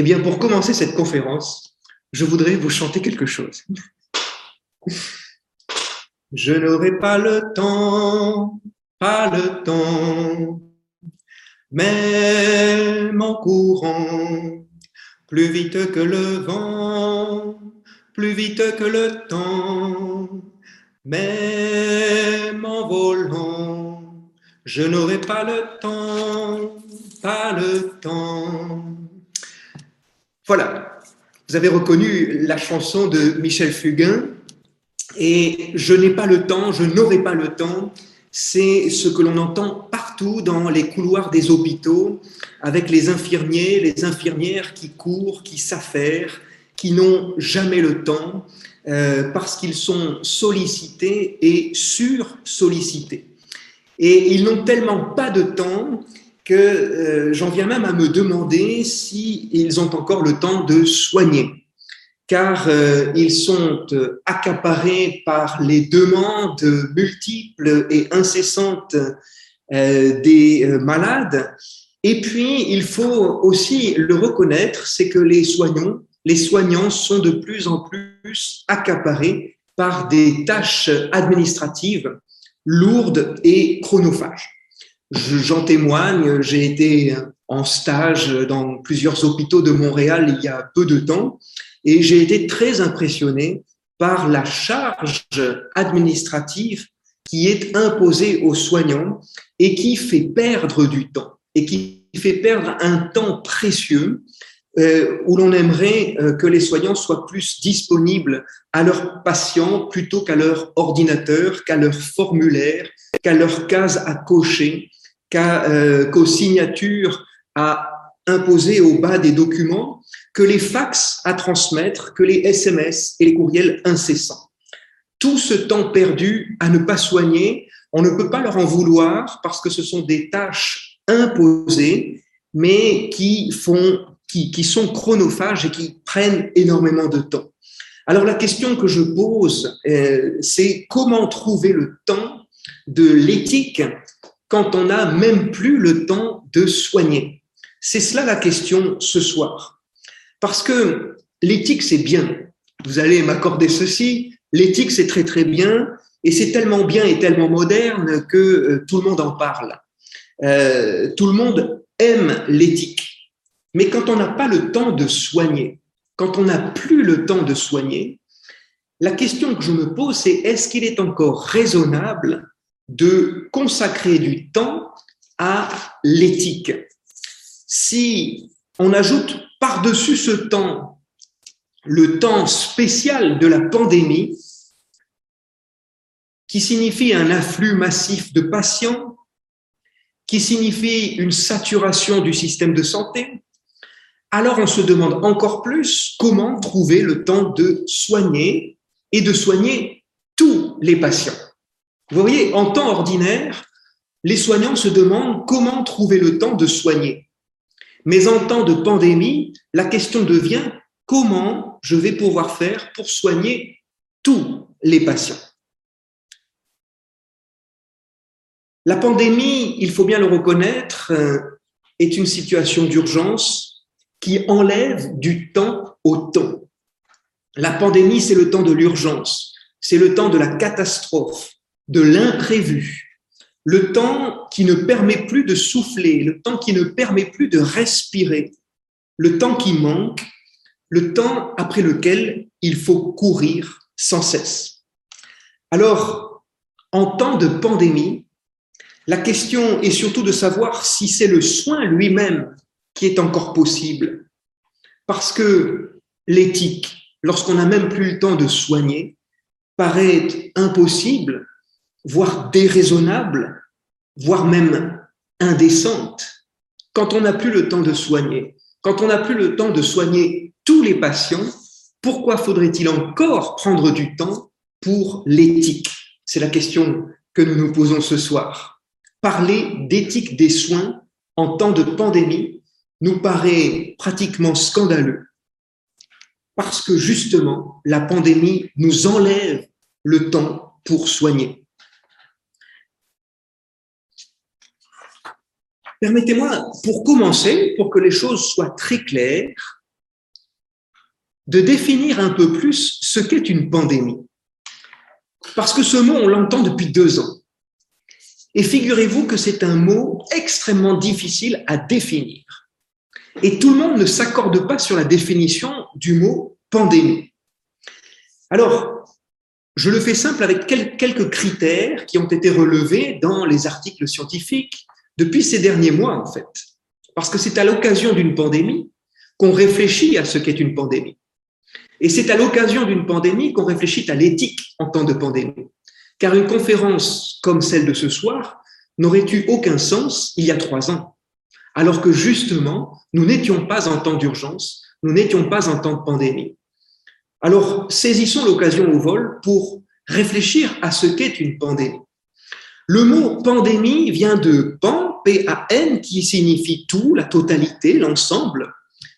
Eh bien, pour commencer cette conférence, je voudrais vous chanter quelque chose. Je n'aurai pas le temps, pas le temps, même en courant, plus vite que le vent, plus vite que le temps, même en volant, je n'aurai pas le temps, pas le temps. Voilà, vous avez reconnu la chanson de Michel Fugain, et je n'ai pas le temps, je n'aurai pas le temps, c'est ce que l'on entend partout dans les couloirs des hôpitaux, avec les infirmiers, les infirmières qui courent, qui s'affairent, qui n'ont jamais le temps, euh, parce qu'ils sont sollicités et sur-sollicités. Et ils n'ont tellement pas de temps que euh, j'en viens même à me demander s'ils ont encore le temps de soigner, car euh, ils sont accaparés par les demandes multiples et incessantes des malades. Et puis, il faut aussi le reconnaître, c'est que les soignants les soignants sont de plus en plus accaparés par des tâches administratives lourdes et chronophages. J'en témoigne, j'ai été en stage dans plusieurs hôpitaux de Montréal il y a peu de temps et j'ai été très impressionné par la charge administrative qui est imposée aux soignants et qui fait perdre du temps et qui fait perdre un temps précieux euh, où l'on aimerait euh, que les soignants soient plus disponibles à leurs patients plutôt qu'à leur ordinateur, qu'à leur formulaire, qu'à leurs cases à cocher, euh, qu'aux signatures à imposer au bas des documents, que les fax à transmettre, que les SMS et les courriels incessants. Tout ce temps perdu à ne pas soigner, on ne peut pas leur en vouloir parce que ce sont des tâches imposées, mais qui font qui, sont chronophages et qui prennent énormément de temps. Alors la question que je pose, euh, c'est comment trouver le temps de l'éthique quand on n'a même plus le temps de soigner C'est cela la question ce soir. Parce que l'éthique, c'est bien. Vous allez m'accorder ceci. L'éthique, c'est très très bien. Et c'est tellement bien et tellement moderne que euh, tout le monde en parle. Euh, tout le monde aime l'éthique. Mais quand on n'a pas le temps de soigner, quand on n'a plus le temps de soigner, la question que je me pose, c'est est-ce qu'il est encore raisonnable de consacrer du temps à l'éthique Si on ajoute par-dessus ce temps le temps spécial de la pandémie, qui signifie un afflux massif de patients, qui signifie une saturation du système de santé, alors on se demande encore plus comment trouver le temps de soigner et de soigner tous les patients. Vous voyez, en temps ordinaire, les soignants se demandent comment trouver le temps de soigner. Mais en temps de pandémie, la question devient comment je vais pouvoir faire pour soigner tous les patients? La pandémie, il faut bien le reconnaître, euh, est une situation d'urgence qui enlève du temps au temps. La pandémie, c'est le temps de l'urgence, c'est le temps de la catastrophe, de l'imprévu, le temps qui ne permet plus de souffler, le temps qui ne permet plus de respirer, le temps qui manque, le temps après lequel il faut courir sans cesse. Alors, en temps de pandémie, la question est surtout de savoir si c'est le soin lui-même qui est encore possible. Parce que l'éthique, lorsqu'on n'a même plus le temps de soigner, paraît impossible, voire déraisonnable, voire même indécente. Quand on n'a plus le temps de soigner, quand on n'a plus le temps de soigner tous les patients, pourquoi faudrait-il encore prendre du temps pour l'éthique? C'est la question que nous nous posons ce soir. Parler d'éthique des soins en temps de pandémie nous paraît pratiquement scandaleux parce que justement, la pandémie nous enlève le temps pour soigner. Permettez-moi, pour commencer, pour que les choses soient très claires, de définir un peu plus ce qu'est une pandémie. Parce que ce mot, on l'entend depuis deux ans. Et figurez-vous que c'est un mot extrêmement difficile à définir. Et tout le monde ne s'accorde pas sur la définition du mot pandémie. Alors, je le fais simple avec quelques critères qui ont été relevés dans les articles scientifiques depuis ces derniers mois, en fait. Parce que c'est à l'occasion d'une pandémie qu'on réfléchit à ce qu'est une pandémie. Et c'est à l'occasion d'une pandémie qu'on réfléchit à l'éthique en temps de pandémie. Car une conférence comme celle de ce soir n'aurait eu aucun sens il y a trois ans, alors que justement, nous n'étions pas en temps d'urgence, nous n'étions pas en temps de pandémie. Alors, saisissons l'occasion au vol pour réfléchir à ce qu'est une pandémie. Le mot pandémie vient de pan, P-A-N, qui signifie tout, la totalité, l'ensemble,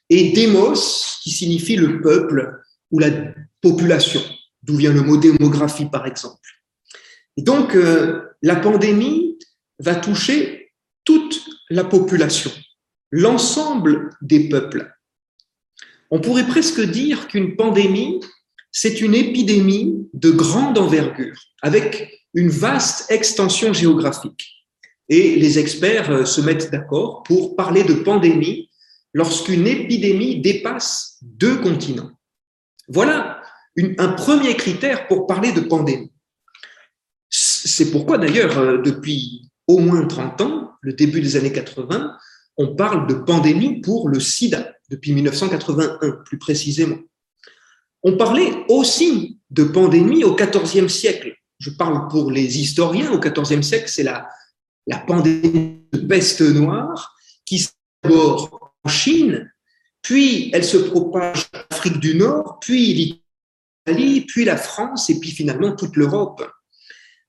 et démos, qui signifie le peuple ou la population, d'où vient le mot démographie, par exemple. Et donc, euh, la pandémie va toucher toute la population, l'ensemble des peuples. On pourrait presque dire qu'une pandémie, c'est une épidémie de grande envergure, avec une vaste extension géographique. Et les experts euh, se mettent d'accord pour parler de pandémie lorsqu'une épidémie dépasse deux continents. Voilà un premier critère pour parler de pandémie. C'est pourquoi d'ailleurs, euh, depuis au moins 30 ans, le début des années 80, on parle de pandémie pour le sida, depuis 1981 plus précisément. On parlait aussi de pandémie au XIVe siècle. Je parle pour les historiens, au XIVe siècle, c'est la, la pandémie de peste noire qui d'abord en Chine, puis elle se propage en Afrique du Nord, puis l'Italie, puis la France, et puis finalement toute l'Europe.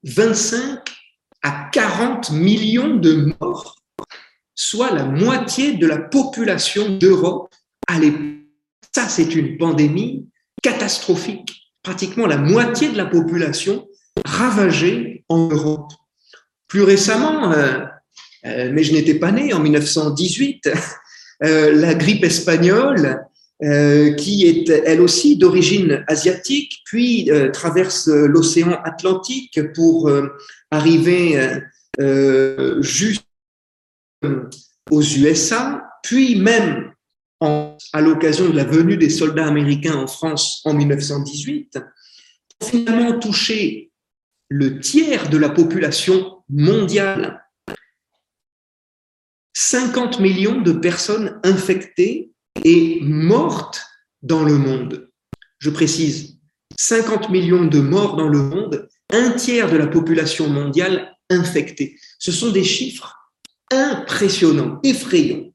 25 à 40 millions de morts, soit la moitié de la population d'Europe à l'époque. Ça, c'est une pandémie catastrophique. Pratiquement la moitié de la population ravagée en Europe. Plus récemment, euh, euh, mais je n'étais pas né en 1918, euh, la grippe espagnole qui est elle aussi d'origine asiatique, puis traverse l'océan Atlantique pour arriver juste aux USA, puis même à l'occasion de la venue des soldats américains en France en 1918, pour finalement toucher le tiers de la population mondiale. 50 millions de personnes infectées et mortes dans le monde. Je précise, 50 millions de morts dans le monde, un tiers de la population mondiale infectée. Ce sont des chiffres impressionnants, effrayants.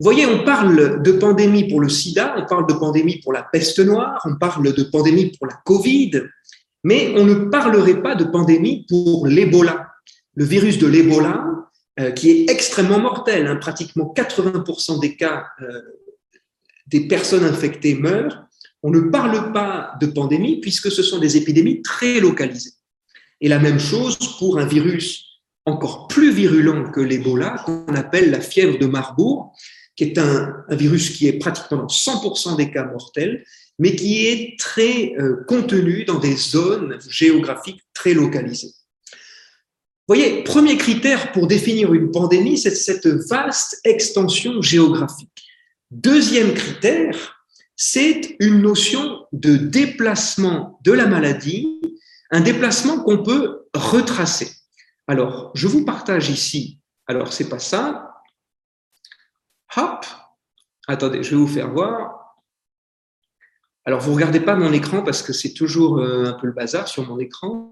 Vous voyez, on parle de pandémie pour le sida, on parle de pandémie pour la peste noire, on parle de pandémie pour la Covid, mais on ne parlerait pas de pandémie pour l'Ebola. Le virus de l'Ebola, euh, qui est extrêmement mortel. Hein. Pratiquement 80% des cas euh, des personnes infectées meurent. On ne parle pas de pandémie puisque ce sont des épidémies très localisées. Et la même chose pour un virus encore plus virulent que l'Ebola, qu'on appelle la fièvre de Marbourg, qui est un, virus qui est pratiquement dans 100% des cas mortels, mais qui est très euh, contenu dans des zones géographiques très localisées voyez, premier critère pour définir une pandémie, c'est cette vaste extension géographique. Deuxième critère, c'est une notion de déplacement de la maladie, un déplacement qu'on peut retracer. Alors, je vous partage ici. Alors, c'est pas ça. Hop. Attendez, je vais vous faire voir. Alors, vous regardez pas mon écran parce que c'est toujours euh, un peu le bazar sur mon écran.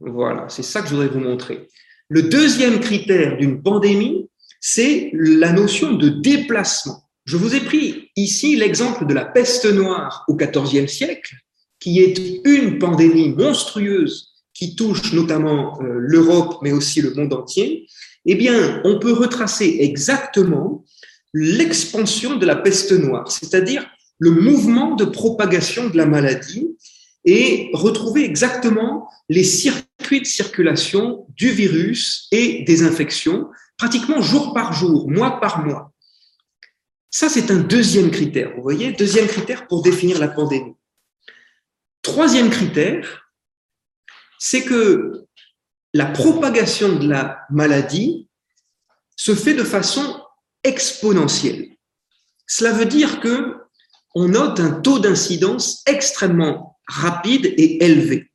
Voilà, c'est ça que je voudrais vous montrer. Le deuxième critère d'une pandémie, c'est la notion de déplacement. Je vous ai pris ici l'exemple de la peste noire au XIVe siècle, qui est une pandémie monstrueuse qui touche notamment euh, l'Europe, mais aussi le monde entier. Eh bien, on peut retracer exactement l'expansion de la peste noire, c'est-à-dire le mouvement de propagation de la maladie et retrouver exactement les circuits de circulation du virus et des infections, pratiquement jour par jour, mois par mois. Ça, c'est un deuxième critère. Vous voyez, deuxième critère pour définir la pandémie. Troisième critère, c'est que la propagation de la maladie se fait de façon exponentielle. Cela veut dire que on note un taux d'incidence extrêmement rapide et élevé,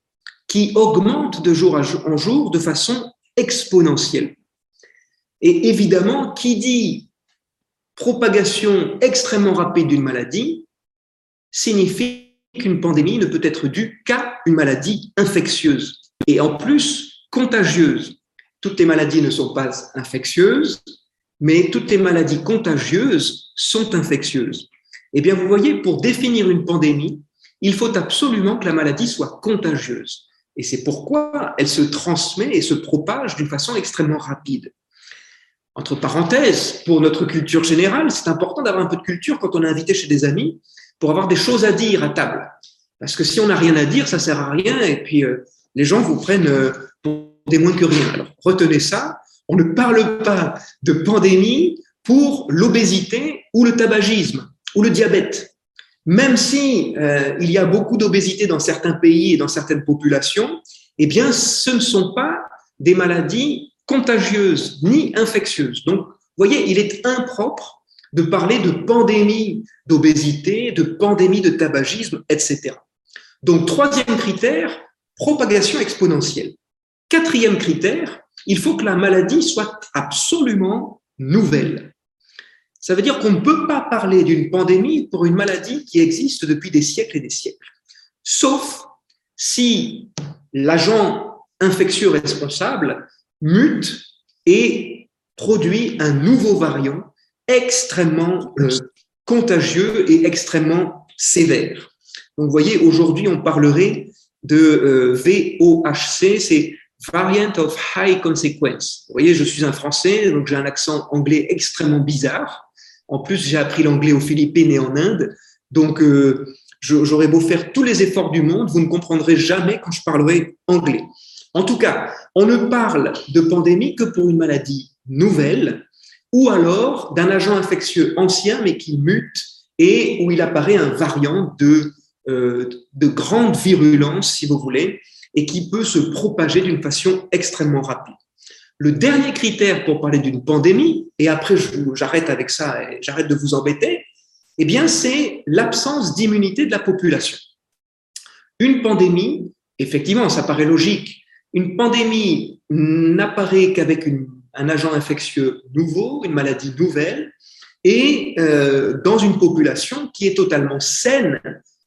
qui augmente de jour en jour de façon exponentielle. Et évidemment, qui dit propagation extrêmement rapide d'une maladie signifie qu'une pandémie ne peut être due qu'à une maladie infectieuse et en plus contagieuse. Toutes les maladies ne sont pas infectieuses, mais toutes les maladies contagieuses sont infectieuses. Eh bien, vous voyez, pour définir une pandémie, il faut absolument que la maladie soit contagieuse. Et c'est pourquoi elle se transmet et se propage d'une façon extrêmement rapide. Entre parenthèses, pour notre culture générale, c'est important d'avoir un peu de culture quand on est invité chez des amis pour avoir des choses à dire à table. Parce que si on n'a rien à dire, ça sert à rien et puis euh, les gens vous prennent euh, pour des moins que rien. Alors retenez ça, on ne parle pas de pandémie pour l'obésité ou le tabagisme ou le diabète. Même si euh, il y a beaucoup d'obésité dans certains pays et dans certaines populations, eh bien, ce ne sont pas des maladies contagieuses ni infectieuses. Donc, vous voyez, il est impropre de parler de pandémie d'obésité, de pandémie de tabagisme, etc. Donc, troisième critère, propagation exponentielle. Quatrième critère, il faut que la maladie soit absolument nouvelle. Ça veut dire qu'on ne peut pas parler d'une pandémie pour une maladie qui existe depuis des siècles et des siècles. Sauf si l'agent infectieux responsable mute et produit un nouveau variant extrêmement euh, contagieux et extrêmement sévère. Donc, vous voyez, aujourd'hui, on parlerait de euh, VOHC, c'est Variant of High Consequence. Vous voyez, je suis un Français, donc j'ai un accent anglais extrêmement bizarre. En plus, j'ai appris l'anglais aux Philippines et en Inde. Donc, euh, j'aurais beau faire tous les efforts du monde, vous ne comprendrez jamais quand je parlerai anglais. En tout cas, on ne parle de pandémie que pour une maladie nouvelle ou alors d'un agent infectieux ancien mais qui mute et où il apparaît un variant de, euh, de grande virulence, si vous voulez, et qui peut se propager d'une façon extrêmement rapide. Le dernier critère pour parler d'une pandémie, et après j'arrête avec ça et j'arrête de vous embêter, eh bien c'est l'absence d'immunité de la population. Une pandémie, effectivement, ça paraît logique, une pandémie n'apparaît qu'avec un agent infectieux nouveau, une maladie nouvelle, et euh, dans une population qui est totalement saine,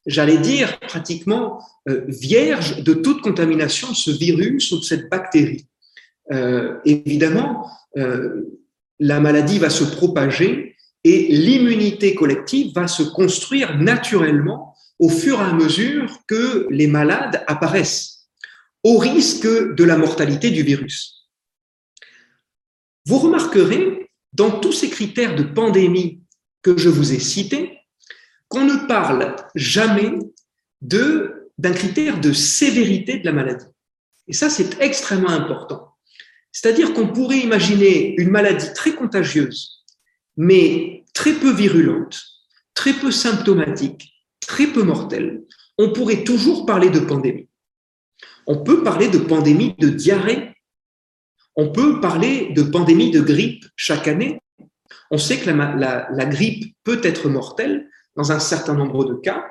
j'allais dire pratiquement vierge de toute contamination de ce virus ou de cette bactérie. Euh, évidemment, euh, la maladie va se propager et l'immunité collective va se construire naturellement au fur et à mesure que les malades apparaissent, au risque de la mortalité du virus. Vous remarquerez, dans tous ces critères de pandémie que je vous ai cités, qu'on ne parle jamais d'un critère de sévérité de la maladie. Et ça, c'est extrêmement important. C'est-à-dire qu'on pourrait imaginer une maladie très contagieuse, mais très peu virulente, très peu symptomatique, très peu mortelle. On pourrait toujours parler de pandémie. On peut parler de pandémie de diarrhée. On peut parler de pandémie de grippe chaque année. On sait que la, grippe peut être mortelle dans un certain nombre de cas,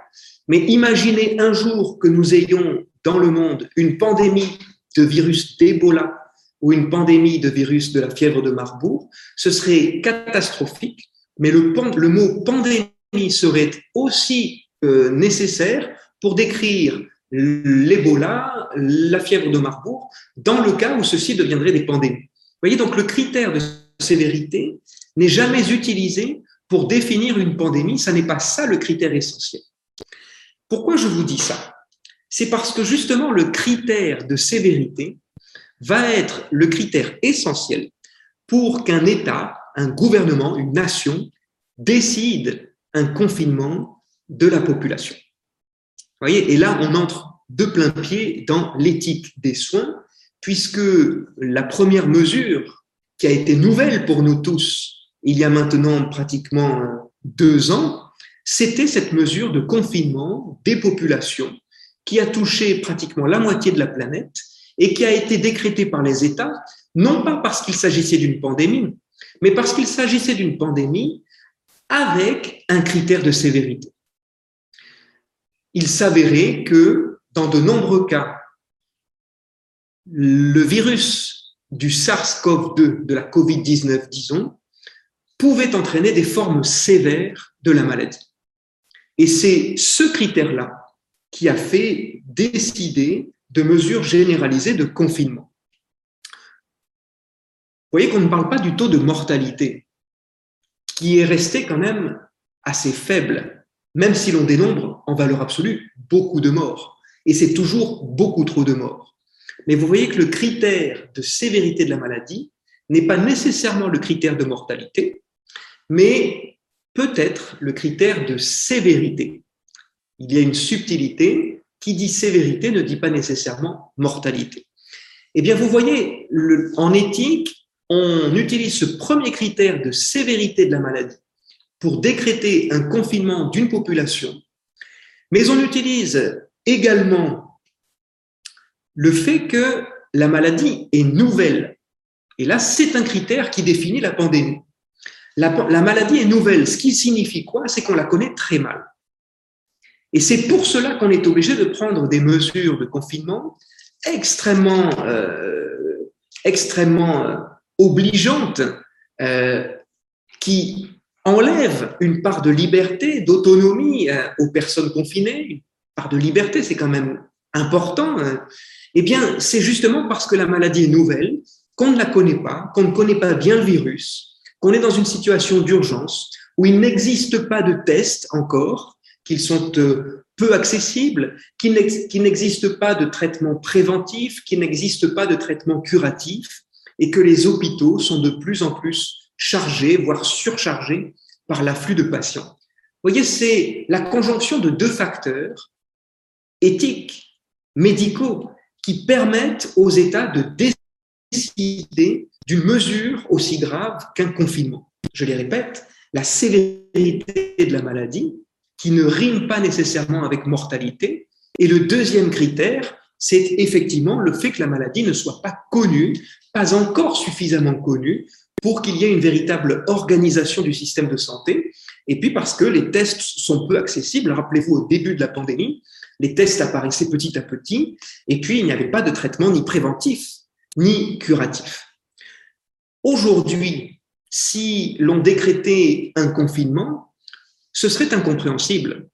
mais imaginez un jour que nous ayons dans le monde une pandémie de virus d'Ebola ou une pandémie de virus de la fièvre de Marbourg, ce serait catastrophique, mais le, le mot pandémie serait aussi euh, nécessaire pour décrire l'Ebola, la fièvre de Marbourg, dans le cas où ceci deviendrait des pandémies. Vous voyez, donc le critère de sévérité n'est jamais utilisé pour définir une pandémie, ça n'est pas ça le critère essentiel. Pourquoi je vous dis ça? C'est parce que justement le critère de sévérité va être le critère essentiel pour qu'un État, un gouvernement, une nation décide un confinement de la population. Vous voyez, et là, on entre de plein pied dans l'éthique des soins, puisque la première mesure qui a été nouvelle pour nous tous, il y a maintenant pratiquement deux ans, c'était cette mesure de confinement des populations qui a touché pratiquement la moitié de la planète et qui a été décrétée par les États, non pas parce qu'il s'agissait d'une pandémie, mais parce qu'il s'agissait d'une pandémie avec un critère de sévérité. Il s'avérait que dans de nombreux cas, le virus du SARS-CoV-2, de la COVID-19, disons, pouvait entraîner des formes sévères de la maladie. Et c'est ce critère-là qui a fait décider de mesures généralisées de confinement. Vous voyez qu'on ne parle pas du taux de mortalité, qui est resté quand même assez faible, même si l'on dénombre en valeur absolue beaucoup de morts. Et c'est toujours beaucoup trop de morts. Mais vous voyez que le critère de sévérité de la maladie n'est pas nécessairement le critère de mortalité, mais peut-être le critère de sévérité. Il y a une subtilité qui dit sévérité ne dit pas nécessairement mortalité. Eh bien, vous voyez, en éthique, on utilise ce premier critère de sévérité de la maladie pour décréter un confinement d'une population, mais on utilise également le fait que la maladie est nouvelle. Et là, c'est un critère qui définit la pandémie. La, la maladie est nouvelle, ce qui signifie quoi? C'est qu'on la connaît très mal. Et c'est pour cela qu'on est obligé de prendre des mesures de confinement extrêmement, euh, euh, obligeantes euh, qui enlèvent une part de liberté, d'autonomie aux personnes confinées. Une part de liberté, c'est quand même important. Hein. Eh bien, c'est justement parce que la maladie est nouvelle, qu'on ne la connaît pas, qu'on ne connaît pas bien le virus, qu'on est dans une situation d'urgence où il n'existe pas de test encore, qu'ils sont euh, peu accessibles, qu'il n'existe pas de traitement préventif, qu'il n'existe pas de traitement curatif, et que les hôpitaux sont de plus en plus chargés, voire surchargés par l'afflux de patients. Vous voyez, c'est la conjonction de deux facteurs éthiques, médicaux, qui permettent aux États de décider d'une mesure aussi grave qu'un confinement. Je les répète, la sévérité de la maladie qui ne rime pas nécessairement avec mortalité. Et le deuxième critère, c'est effectivement le fait que la maladie ne soit pas connue, pas encore suffisamment connue pour qu'il y ait une véritable organisation du système de santé. Et puis parce que les tests sont peu accessibles. Rappelez-vous, au début de la pandémie, les tests apparaissaient petit à petit, et puis il n'y avait pas de traitement ni préventif, ni curatif. Aujourd'hui, si l'on décrétait un confinement, ce serait incompréhensible.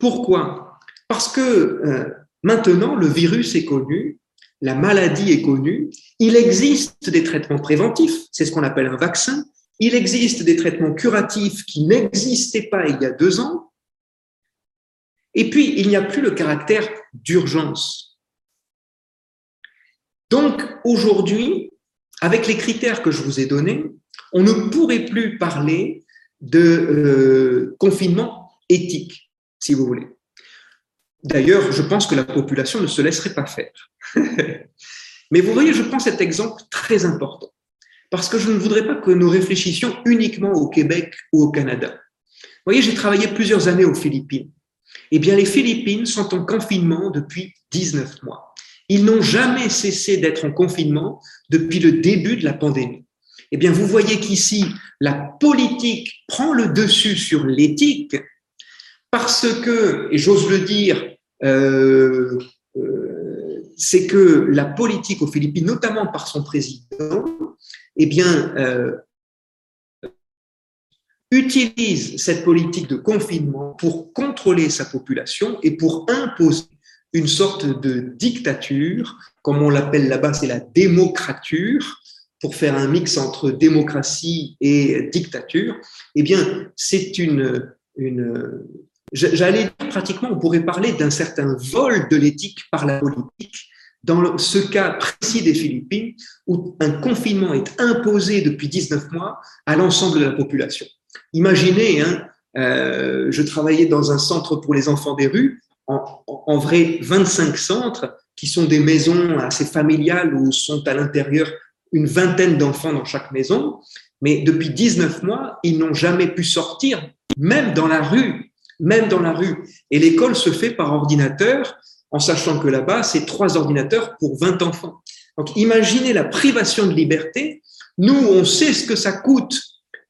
Pourquoi? Parce que euh, maintenant, le virus est connu, la maladie est connue, il existe des traitements préventifs, c'est ce qu'on appelle un vaccin, il existe des traitements curatifs qui n'existaient pas il y a deux ans, et puis il n'y a plus le caractère d'urgence. Donc aujourd'hui, avec les critères que je vous ai donnés, on ne pourrait plus parler de euh, confinement éthique, si vous voulez. D'ailleurs, je pense que la population ne se laisserait pas faire. Mais vous voyez, je prends cet exemple très important, parce que je ne voudrais pas que nous réfléchissions uniquement au Québec ou au Canada. Vous voyez, j'ai travaillé plusieurs années aux Philippines. Eh bien, les Philippines sont en confinement depuis 19 mois. Ils n'ont jamais cessé d'être en confinement depuis le début de la pandémie. Eh bien, vous voyez qu'ici, la politique prend le dessus sur l'éthique parce que, et j'ose le dire, euh, euh, c'est que la politique aux Philippines, notamment par son président, eh bien, euh, utilise cette politique de confinement pour contrôler sa population et pour imposer une sorte de dictature, comme on l'appelle là-bas, c'est la démocrature, pour faire un mix entre démocratie et dictature, eh bien, c'est une, j'allais dire pratiquement, on pourrait parler d'un certain vol de l'éthique par la politique, dans ce cas précis des Philippines, où un confinement est imposé depuis 19 mois à l'ensemble de la population. Imaginez, hein, euh, je travaillais dans un centre pour les enfants des rues, en, vrai 25 centres qui sont des maisons assez familiales où sont à l'intérieur une vingtaine d'enfants dans chaque maison, Mais depuis 19 mois, ils n'ont jamais pu sortir, même dans la rue, même dans la rue. Et l'école se fait par ordinateur, en sachant que là-bas, c'est trois ordinateurs pour 20 enfants. Donc imaginez la privation de liberté. Nous, on sait ce que ça coûte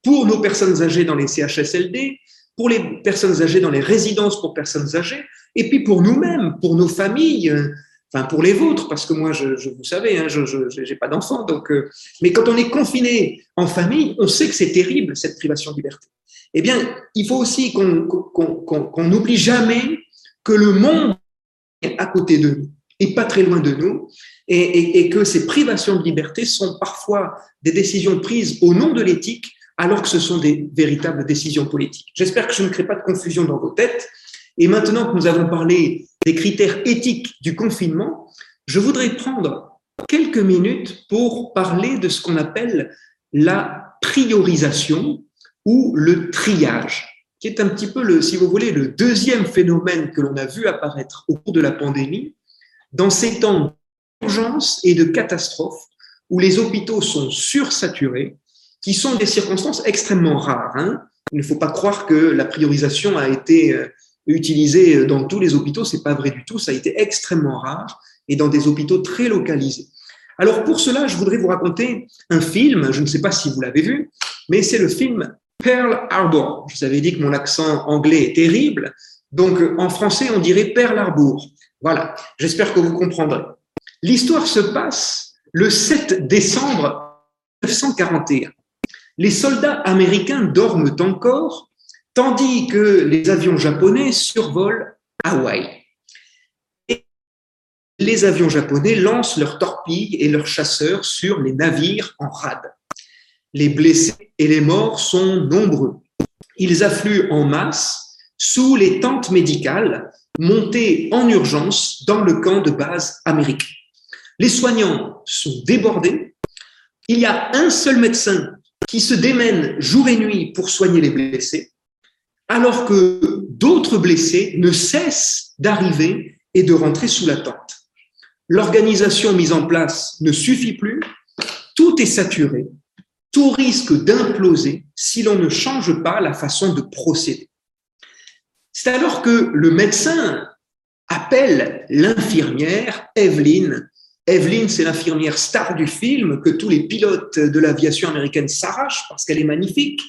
pour nos personnes âgées dans les CHSLD, pour les personnes âgées dans les résidences pour personnes âgées, et puis pour nous-mêmes, pour nos familles, euh, enfin pour les vôtres, parce que moi, je, vous savez, hein, je n'ai pas d'enfants. Donc, euh, mais quand on est confiné en famille, on sait que c'est terrible cette privation de liberté. Eh bien, il faut aussi qu'on n'oublie jamais que le monde est à côté de nous et pas très loin de nous, et que ces privations de liberté sont parfois des décisions prises au nom de l'éthique alors que ce sont des véritables décisions politiques. J'espère que je ne crée pas de confusion dans vos têtes. Et maintenant que nous avons parlé des critères éthiques du confinement, je voudrais prendre quelques minutes pour parler de ce qu'on appelle la priorisation ou le triage, qui est un petit peu, le, si vous voulez, le deuxième phénomène que l'on a vu apparaître au cours de la pandémie, dans ces temps d'urgence et de catastrophe où les hôpitaux sont sursaturés qui sont des circonstances extrêmement rares. Hein. Il ne faut pas croire que la priorisation a été euh, utilisée dans tous les hôpitaux, c'est pas vrai du tout, ça a été extrêmement rare et dans des hôpitaux très localisés. Alors pour cela, je voudrais vous raconter un film, je ne sais pas si vous l'avez vu, mais c'est le film Pearl Harbor. Je vous avais dit que mon accent anglais est terrible, donc en français on dirait Pearl Harbor. Voilà, j'espère que vous comprendrez. L'histoire se passe le 7 décembre 1941 les soldats américains dorment encore, tandis que les avions japonais survolent Hawaï. Et les avions japonais lancent leurs torpilles et leurs chasseurs sur les navires en rade. Les blessés et les morts sont nombreux. Ils affluent en masse sous les tentes médicales montées en urgence dans le camp de base américain. Les soignants sont débordés. Il y a un seul médecin qui se démènent jour et nuit pour soigner les blessés, alors que d'autres blessés ne cessent d'arriver et de rentrer sous la tente. L'organisation mise en place ne suffit plus, tout est saturé, tout risque d'imploser si l'on ne change pas la façon de procéder. C'est alors que le médecin appelle l'infirmière Evelyne Evelyn, c'est l'infirmière star du film que tous les pilotes de l'aviation américaine s'arrachent parce qu'elle est magnifique.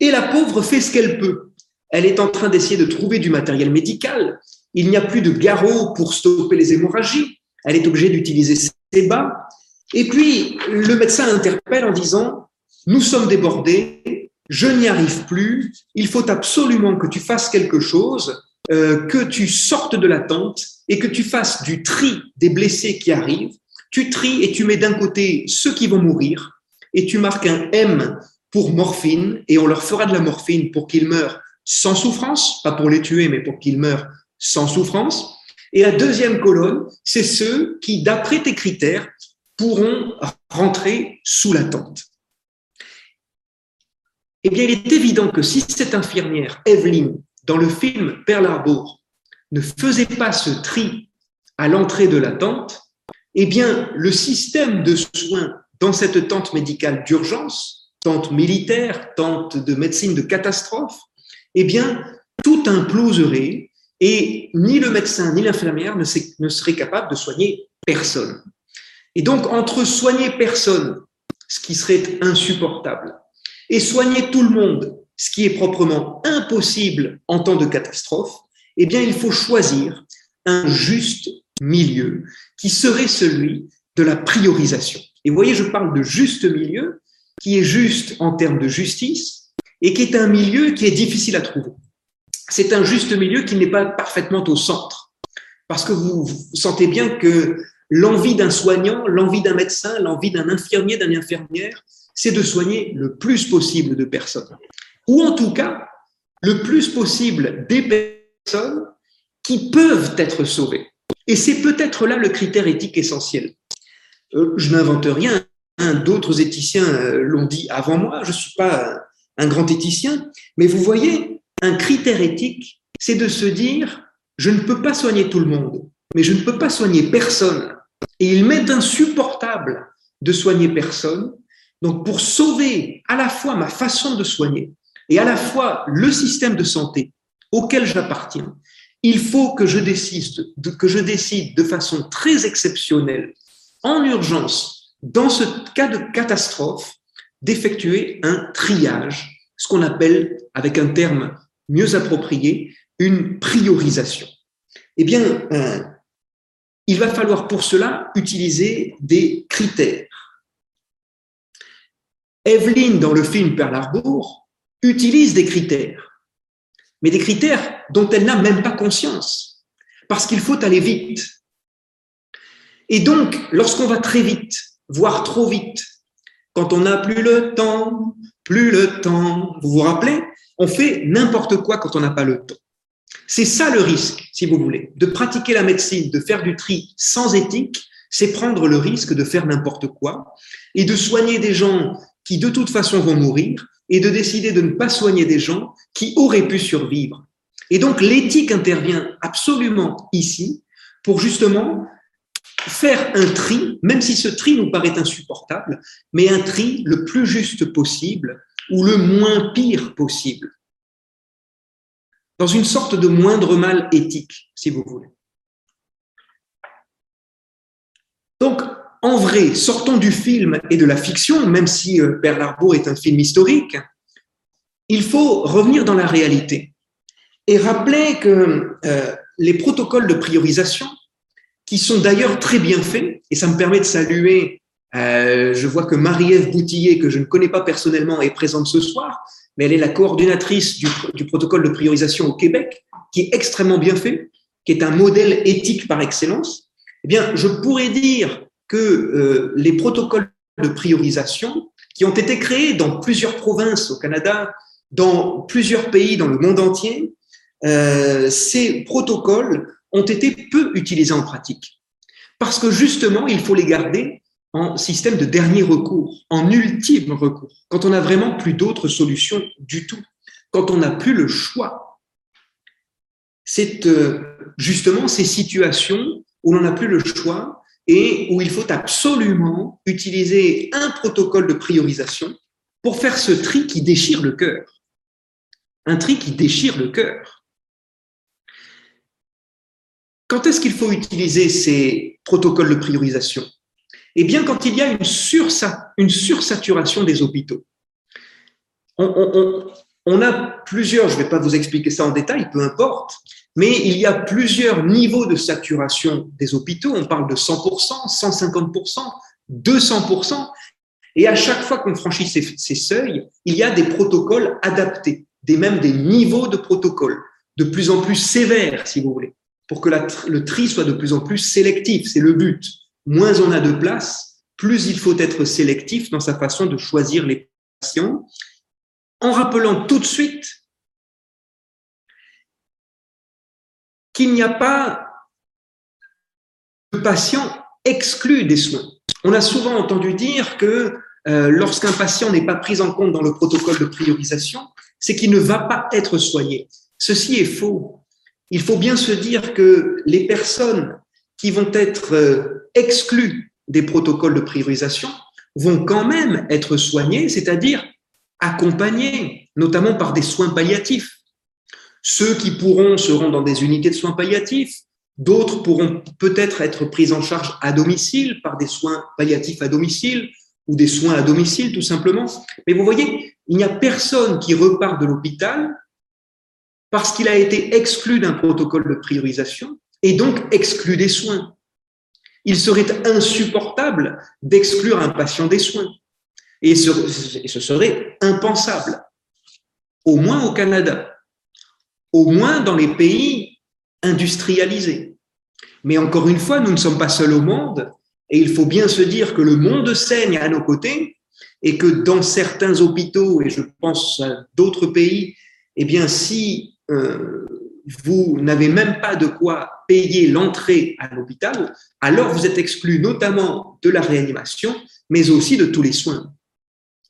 Et la pauvre fait ce qu'elle peut. Elle est en train d'essayer de trouver du matériel médical. Il n'y a plus de garrot pour stopper les hémorragies. Elle est obligée d'utiliser ses bas. Et puis, le médecin interpelle en disant, nous sommes débordés, je n'y arrive plus, il faut absolument que tu fasses quelque chose, euh, que tu sortes de la tente et que tu fasses du tri des blessés qui arrivent. Tu tries et tu mets d'un côté ceux qui vont mourir et tu marques un M pour morphine et on leur fera de la morphine pour qu'ils meurent sans souffrance, pas pour les tuer, mais pour qu'ils meurent sans souffrance. Et la deuxième colonne, c'est ceux qui, d'après tes critères, pourront rentrer sous la tente. Eh bien, il est évident que si cette infirmière, Evelyne, dans le film Pearl Harbor, ne faisait pas ce tri à l'entrée de la tente, eh bien, le système de soins dans cette tente médicale d'urgence, tente militaire, tente de médecine de catastrophe, eh bien, tout imploserait et ni le médecin ni l'infirmière ne, ne seraient capables de soigner personne. Et donc, entre soigner personne, ce qui serait insupportable, et soigner tout le monde, ce qui est proprement impossible en temps de catastrophe, eh bien, il faut choisir un juste milieu qui serait celui de la priorisation. Et vous voyez, je parle de juste milieu qui est juste en termes de justice et qui est un milieu qui est difficile à trouver. C'est un juste milieu qui n'est pas parfaitement au centre. Parce que vous, sentez bien que l'envie d'un soignant, l'envie d'un médecin, l'envie d'un infirmier, d'un infirmière, c'est de soigner le plus possible de personnes. Ou en tout cas, le plus possible des personnes qui peuvent être sauvées. Et c'est peut-être là le critère éthique essentiel. Euh, je n'invente rien, hein, d'autres éthiciens euh, l'ont dit avant moi, je ne suis pas un grand éthicien, mais vous voyez, un critère éthique, c'est de se dire, je ne peux pas soigner tout le monde, mais je ne peux pas soigner personne. Et il m'est insupportable de soigner personne, Donc, pour sauver à la fois ma façon de soigner et à la fois le système de santé auquel j'appartiens, il faut que je décide de, que je décide de façon très exceptionnelle, en urgence, dans ce cas de catastrophe, d'effectuer un triage, ce qu'on appelle, avec un terme mieux approprié, une priorisation. Eh bien, euh, il va falloir pour cela utiliser des critères. Evelyne, dans le film Pearl utilise des critères mais des critères dont elle n'a même pas conscience, parce qu'il faut aller vite. Et donc, lorsqu'on va très vite, voire trop vite, quand on n'a plus le temps, plus le temps, vous vous rappelez, on fait n'importe quoi quand on n'a pas le temps. C'est ça le risque, si vous voulez, de pratiquer la médecine, de faire du tri sans éthique, c'est prendre le risque de faire n'importe quoi et de soigner des gens qui de toute façon vont mourir et de décider de ne pas soigner des gens qui auraient pu survivre. Et donc l'éthique intervient absolument ici pour justement faire un tri, même si ce tri nous paraît insupportable, mais un tri le plus juste possible ou le moins pire possible. Dans une sorte de moindre mal éthique, si vous voulez. Donc, en vrai, sortons du film et de la fiction, même si euh, Pearl Harbor est un film historique, il faut revenir dans la réalité et rappeler que euh, les protocoles de priorisation, qui sont d'ailleurs très bien faits, et ça me permet de saluer, euh, je vois que Marie-Ève Boutillier, que je ne connais pas personnellement, est présente ce soir, mais elle est la coordinatrice du protocole de priorisation au Québec, qui est extrêmement bien fait, qui est un modèle éthique par excellence. Eh bien, je pourrais dire que euh, les protocoles de priorisation qui ont été créés dans plusieurs provinces au Canada, dans plusieurs pays dans le monde entier, euh, ces protocoles ont été peu utilisés en pratique. Parce que justement, il faut les garder en système de dernier recours, en ultime recours, quand on n'a vraiment plus d'autres solutions du tout, quand on n'a plus le choix. C'est euh, justement ces situations où l'on n'a plus le choix et où il faut absolument utiliser un protocole de priorisation pour faire ce tri qui déchire le cœur. Un tri qui déchire le cœur. Quand est-ce qu'il faut utiliser ces protocoles de priorisation? Eh bien, quand il y a une, une sursaturation des hôpitaux. On, on a plusieurs, je ne vais pas vous expliquer ça en détail, peu importe, mais il y a plusieurs niveaux de saturation des hôpitaux. On parle de 100%, 150%, 200%. Et à chaque fois qu'on franchit ces, seuils, il y a des protocoles adaptés, des, même des niveaux de protocoles, de plus en plus sévères, si vous voulez, pour que le tri soit de plus en plus sélectif. C'est le but. Moins on a de place, plus il faut être sélectif dans sa façon de choisir les patients, en rappelant tout de suite qu'il n'y a pas de patient exclu des soins. On a souvent entendu dire que euh, lorsqu'un patient n'est pas pris en compte dans le protocole de priorisation, c'est qu'il ne va pas être soigné. Ceci est faux. Il faut bien se dire que les personnes qui vont être euh, exclues des protocoles de priorisation vont quand même être soignées, c'est-à-dire accompagnées, notamment par des soins palliatifs. Ceux qui pourront seront dans des unités de soins palliatifs, d'autres pourront peut-être être pris en charge à domicile par des soins palliatifs à domicile ou des soins à domicile tout simplement. Mais vous voyez, il n'y a personne qui repart de l'hôpital parce qu'il a été exclu d'un protocole de priorisation et donc exclu des soins. Il serait insupportable d'exclure un patient des soins. Et ce serait impensable, au moins au Canada au moins dans les pays industrialisés. Mais encore une fois, nous ne sommes pas seuls au monde, et il faut bien se dire que le monde saigne à nos côtés, et que dans certains hôpitaux, et je pense à d'autres pays, eh bien, si euh, vous n'avez même pas de quoi payer l'entrée à l'hôpital, alors vous êtes exclu notamment de la réanimation, mais aussi de tous les soins.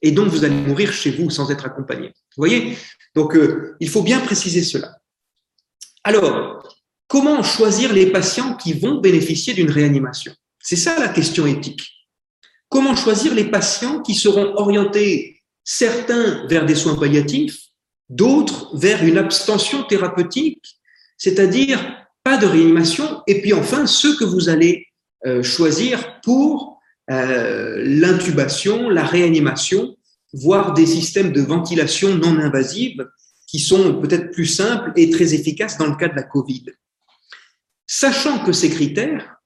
Et donc, vous allez mourir chez vous sans être accompagné. Vous voyez Donc, euh, il faut bien préciser cela. Alors, comment choisir les patients qui vont bénéficier d'une réanimation? C'est ça la question éthique. comment choisir les patients qui seront orientés, certains vers des soins palliatifs, d'autres vers une abstention thérapeutique, c'est-à-dire pas de réanimation, et puis enfin ceux que vous allez euh, choisir pour euh, l'intubation, la réanimation, voire des systèmes de ventilation non invasive qui sont peut-être plus simples et très efficaces dans le cas de la Covid. Sachant que ces critères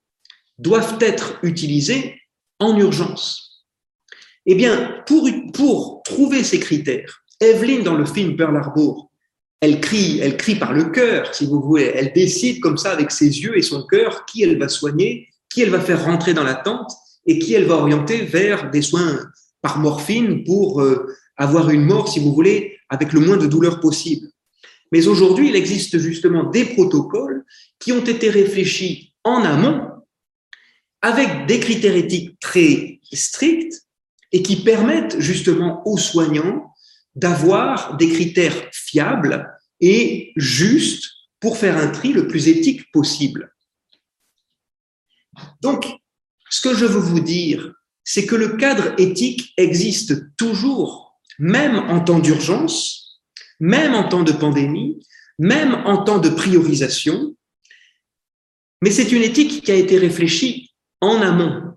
doivent être utilisés en urgence. Eh bien, pour, pour trouver ces critères, Evelyn, dans le film Pearl Harbor, elle crie, elle crie par le cœur, si vous voulez. Elle décide comme ça avec ses yeux et son cœur qui elle va soigner, qui elle va faire rentrer dans la tente et qui elle va orienter vers des soins par morphine pour euh, avoir une mort, si vous voulez, avec le moins de douleur possible. Mais aujourd'hui, il existe justement des protocoles qui ont été réfléchis en amont avec des critères éthiques très stricts et qui permettent justement aux soignants d'avoir des critères fiables et justes pour faire un tri le plus éthique possible. Donc, ce que je veux vous dire, c'est que le cadre éthique existe toujours, même en temps d'urgence, même en temps de pandémie, même en temps de priorisation, mais c'est une éthique qui a été réfléchie en amont.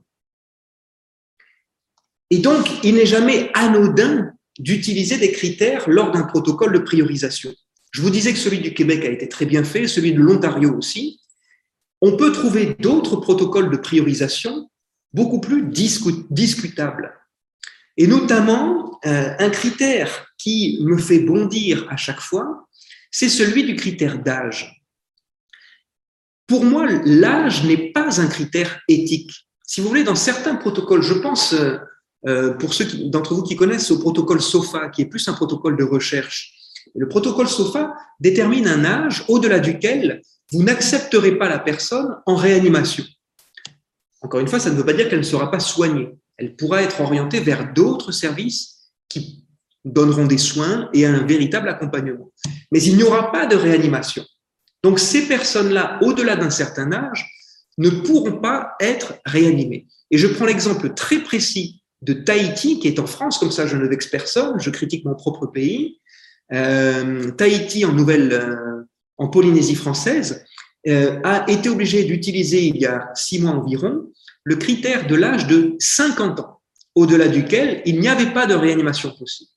Et donc, il n'est jamais anodin d'utiliser des critères lors d'un protocole de priorisation. Je vous disais que celui du Québec a été très bien fait, celui de l'Ontario aussi. On peut trouver d'autres protocoles de priorisation beaucoup plus discutables. Et notamment, euh, un critère qui me fait bondir à chaque fois, c'est celui du critère d'âge. Pour moi, l'âge n'est pas un critère éthique. Si vous voulez, dans certains protocoles, je pense euh, euh, pour ceux d'entre vous qui connaissent, au protocole SOFA, qui est plus un protocole de recherche. Le protocole SOFA détermine un âge au-delà duquel vous n'accepterez pas la personne en réanimation. Encore une fois, ça ne veut pas dire qu'elle ne sera pas soignée. Elle pourra être orientée vers d'autres services qui donneront des soins et un véritable accompagnement. Mais il n'y aura pas de réanimation. Donc ces personnes-là, au-delà d'un certain âge, ne pourront pas être réanimées. Et je prends l'exemple très précis de Tahiti, qui est en France, comme ça je ne vexe personne, je critique mon propre pays. Euh, Tahiti, en Nouvelle, euh, en Polynésie française, a été obligé d'utiliser il y a six mois environ le critère de l'âge de 50 ans, au-delà duquel il n'y avait pas de réanimation possible.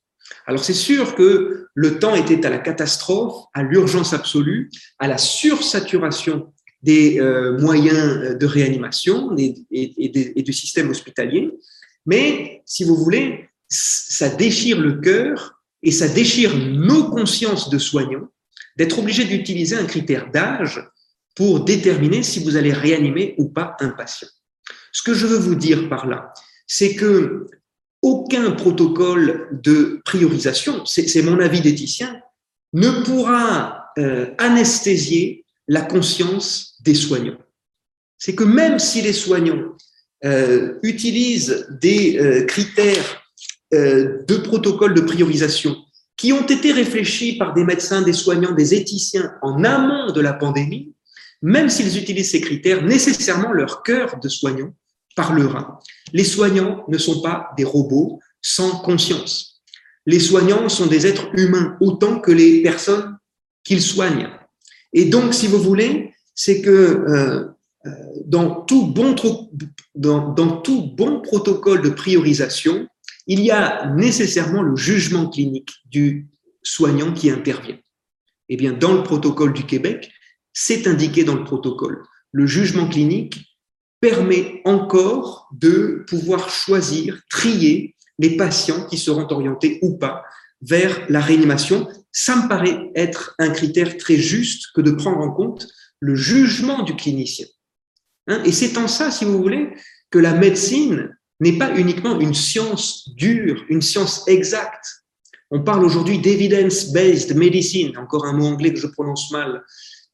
Alors c'est sûr que le temps était à la catastrophe, à l'urgence absolue, à la sursaturation des moyens de réanimation et, et, et, du système hospitalier. Mais, si vous voulez, ça déchire le cœur et ça déchire nos consciences de soignants d'être obligés d'utiliser un critère d'âge pour déterminer si vous allez réanimer ou pas un patient. Ce que je veux vous dire par là, c'est que aucun protocole de priorisation, c'est mon avis d'éthicien, ne pourra euh, anesthésier la conscience des soignants. C'est que même si les soignants euh, utilisent des euh, critères de protocole de priorisation qui ont été réfléchis par des médecins, des soignants, des éthiciens en amont de la pandémie, même s'ils utilisent ces critères, nécessairement leur cœur de soignant parlera. Les soignants ne sont pas des robots sans conscience. Les soignants sont des êtres humains autant que les personnes qu'ils soignent. Et donc, si vous voulez, c'est que euh, dans tout, bon, dans, tout bon protocole de priorisation, il y a nécessairement le jugement clinique du soignant qui intervient. Eh bien, dans le protocole du Québec, c'est indiqué dans le protocole. Le jugement clinique permet encore de pouvoir choisir, trier les patients qui seront orientés ou pas vers la réanimation. Ça me paraît être un critère très juste que de prendre en compte le jugement du clinicien. Hein, et c'est en ça, si vous voulez, que la médecine n'est pas uniquement une science dure, une science exacte. On parle aujourd'hui d'evidence-based medicine, encore un mot anglais que je prononce mal.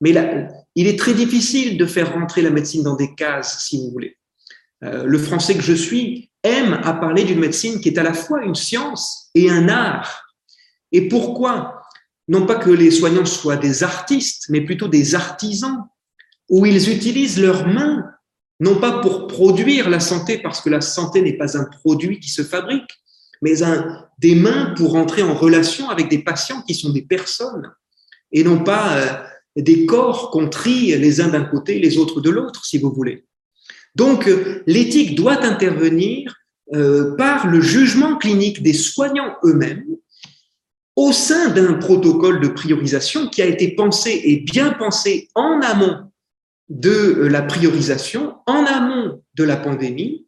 Mais là, il est très difficile de faire rentrer la médecine dans des cases, si vous voulez. Euh, le français que je suis aime à parler d'une médecine qui est à la fois une science et un art. Et pourquoi? Non pas que les soignants soient des artistes, mais plutôt des artisans où ils utilisent leurs mains non pas pour produire la santé, parce que la santé n'est pas un produit qui se fabrique, mais des mains pour entrer en relation avec des patients qui sont des personnes, et non pas euh, des corps qu'on trie les uns d'un côté, les autres de l'autre, si vous voulez. Donc, euh, l'éthique doit intervenir euh, par le jugement clinique des soignants eux-mêmes au sein d'un protocole de priorisation qui a été pensé et bien pensé en amont de euh, la priorisation, en amont de la pandémie,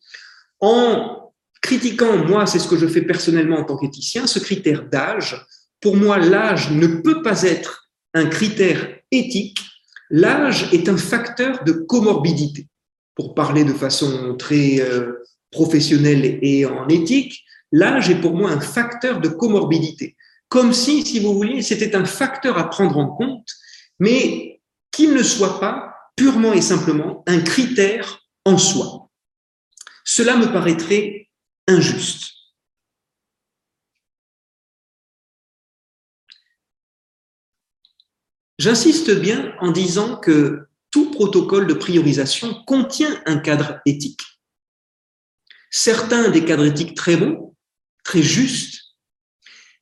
en critiquant, moi c'est ce que je fais personnellement en tant qu'éthicien, ce critère d'âge. Pour moi, l'âge ne peut pas être un critère éthique, l'âge est un facteur de comorbidité. Pour parler de façon très euh, professionnelle et en éthique, l'âge est pour moi un facteur de comorbidité comme si, si vous voulez, c'était un facteur à prendre en compte, mais qu'il ne soit pas purement et simplement un critère en soi. Cela me paraîtrait injuste. J'insiste bien en disant que tout protocole de priorisation contient un cadre éthique. Certains des cadres éthiques très bons, très justes,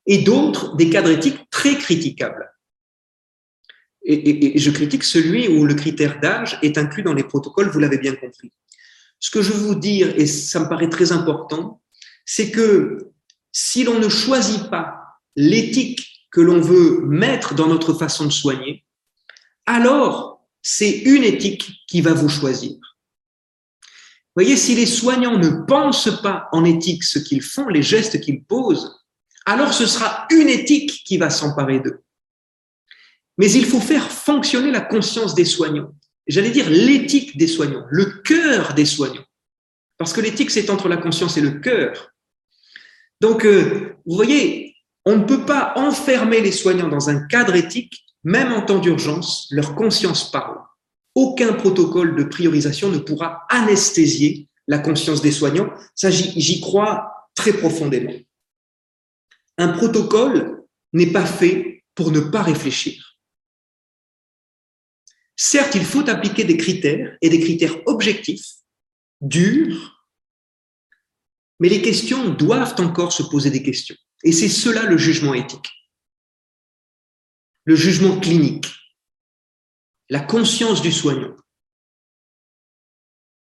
et d'autres des cadres éthiques très critiquables. Et, je critique celui où le critère d'âge est inclus dans les protocoles, vous l'avez bien compris. Ce que je veux vous dire, et ça me paraît très important, c'est que si l'on ne choisit pas l'éthique que l'on veut mettre dans notre façon de soigner, alors c'est une éthique qui va vous choisir. Vous voyez, si les soignants ne pensent pas en éthique ce qu'ils font, les gestes qu'ils posent, alors ce sera une éthique qui va s'emparer d'eux. Mais il faut faire fonctionner la conscience des soignants. J'allais dire l'éthique des soignants, le cœur des soignants. Parce que l'éthique, c'est entre la conscience et le cœur. Donc, euh, vous voyez, on ne peut pas enfermer les soignants dans un cadre éthique, même en temps d'urgence, leur conscience parle. Aucun protocole de priorisation ne pourra anesthésier la conscience des soignants. J'y crois très profondément. Un protocole n'est pas fait pour ne pas réfléchir. Certes, il faut appliquer des critères et des critères objectifs, durs, mais les questions doivent encore se poser des questions. Et c'est cela le jugement éthique. Le jugement clinique, la conscience du soignant.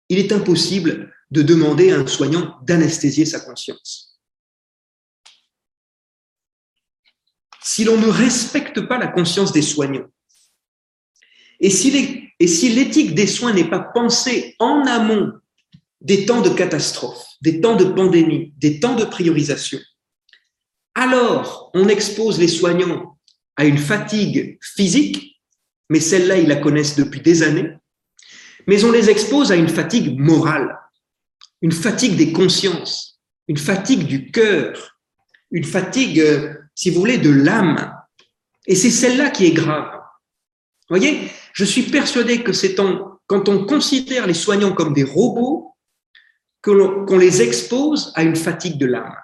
Il est impossible de demander à un soignant d'anesthésier sa conscience. si l'on ne respecte pas la conscience des soignants, et si l'éthique des soins n'est pas pensée en amont des temps de catastrophe, des temps de pandémie, des temps de priorisation, alors on expose les soignants à une fatigue physique, mais celle-là, ils la connaissent depuis des années, mais on les expose à une fatigue morale, une fatigue des consciences, une fatigue du cœur, une fatigue euh, si vous voulez, de l'âme. Et c'est celle-là qui est grave. Vous voyez, je suis persuadé que c'est quand on considère les soignants comme des robots qu'on les expose à une fatigue de l'âme,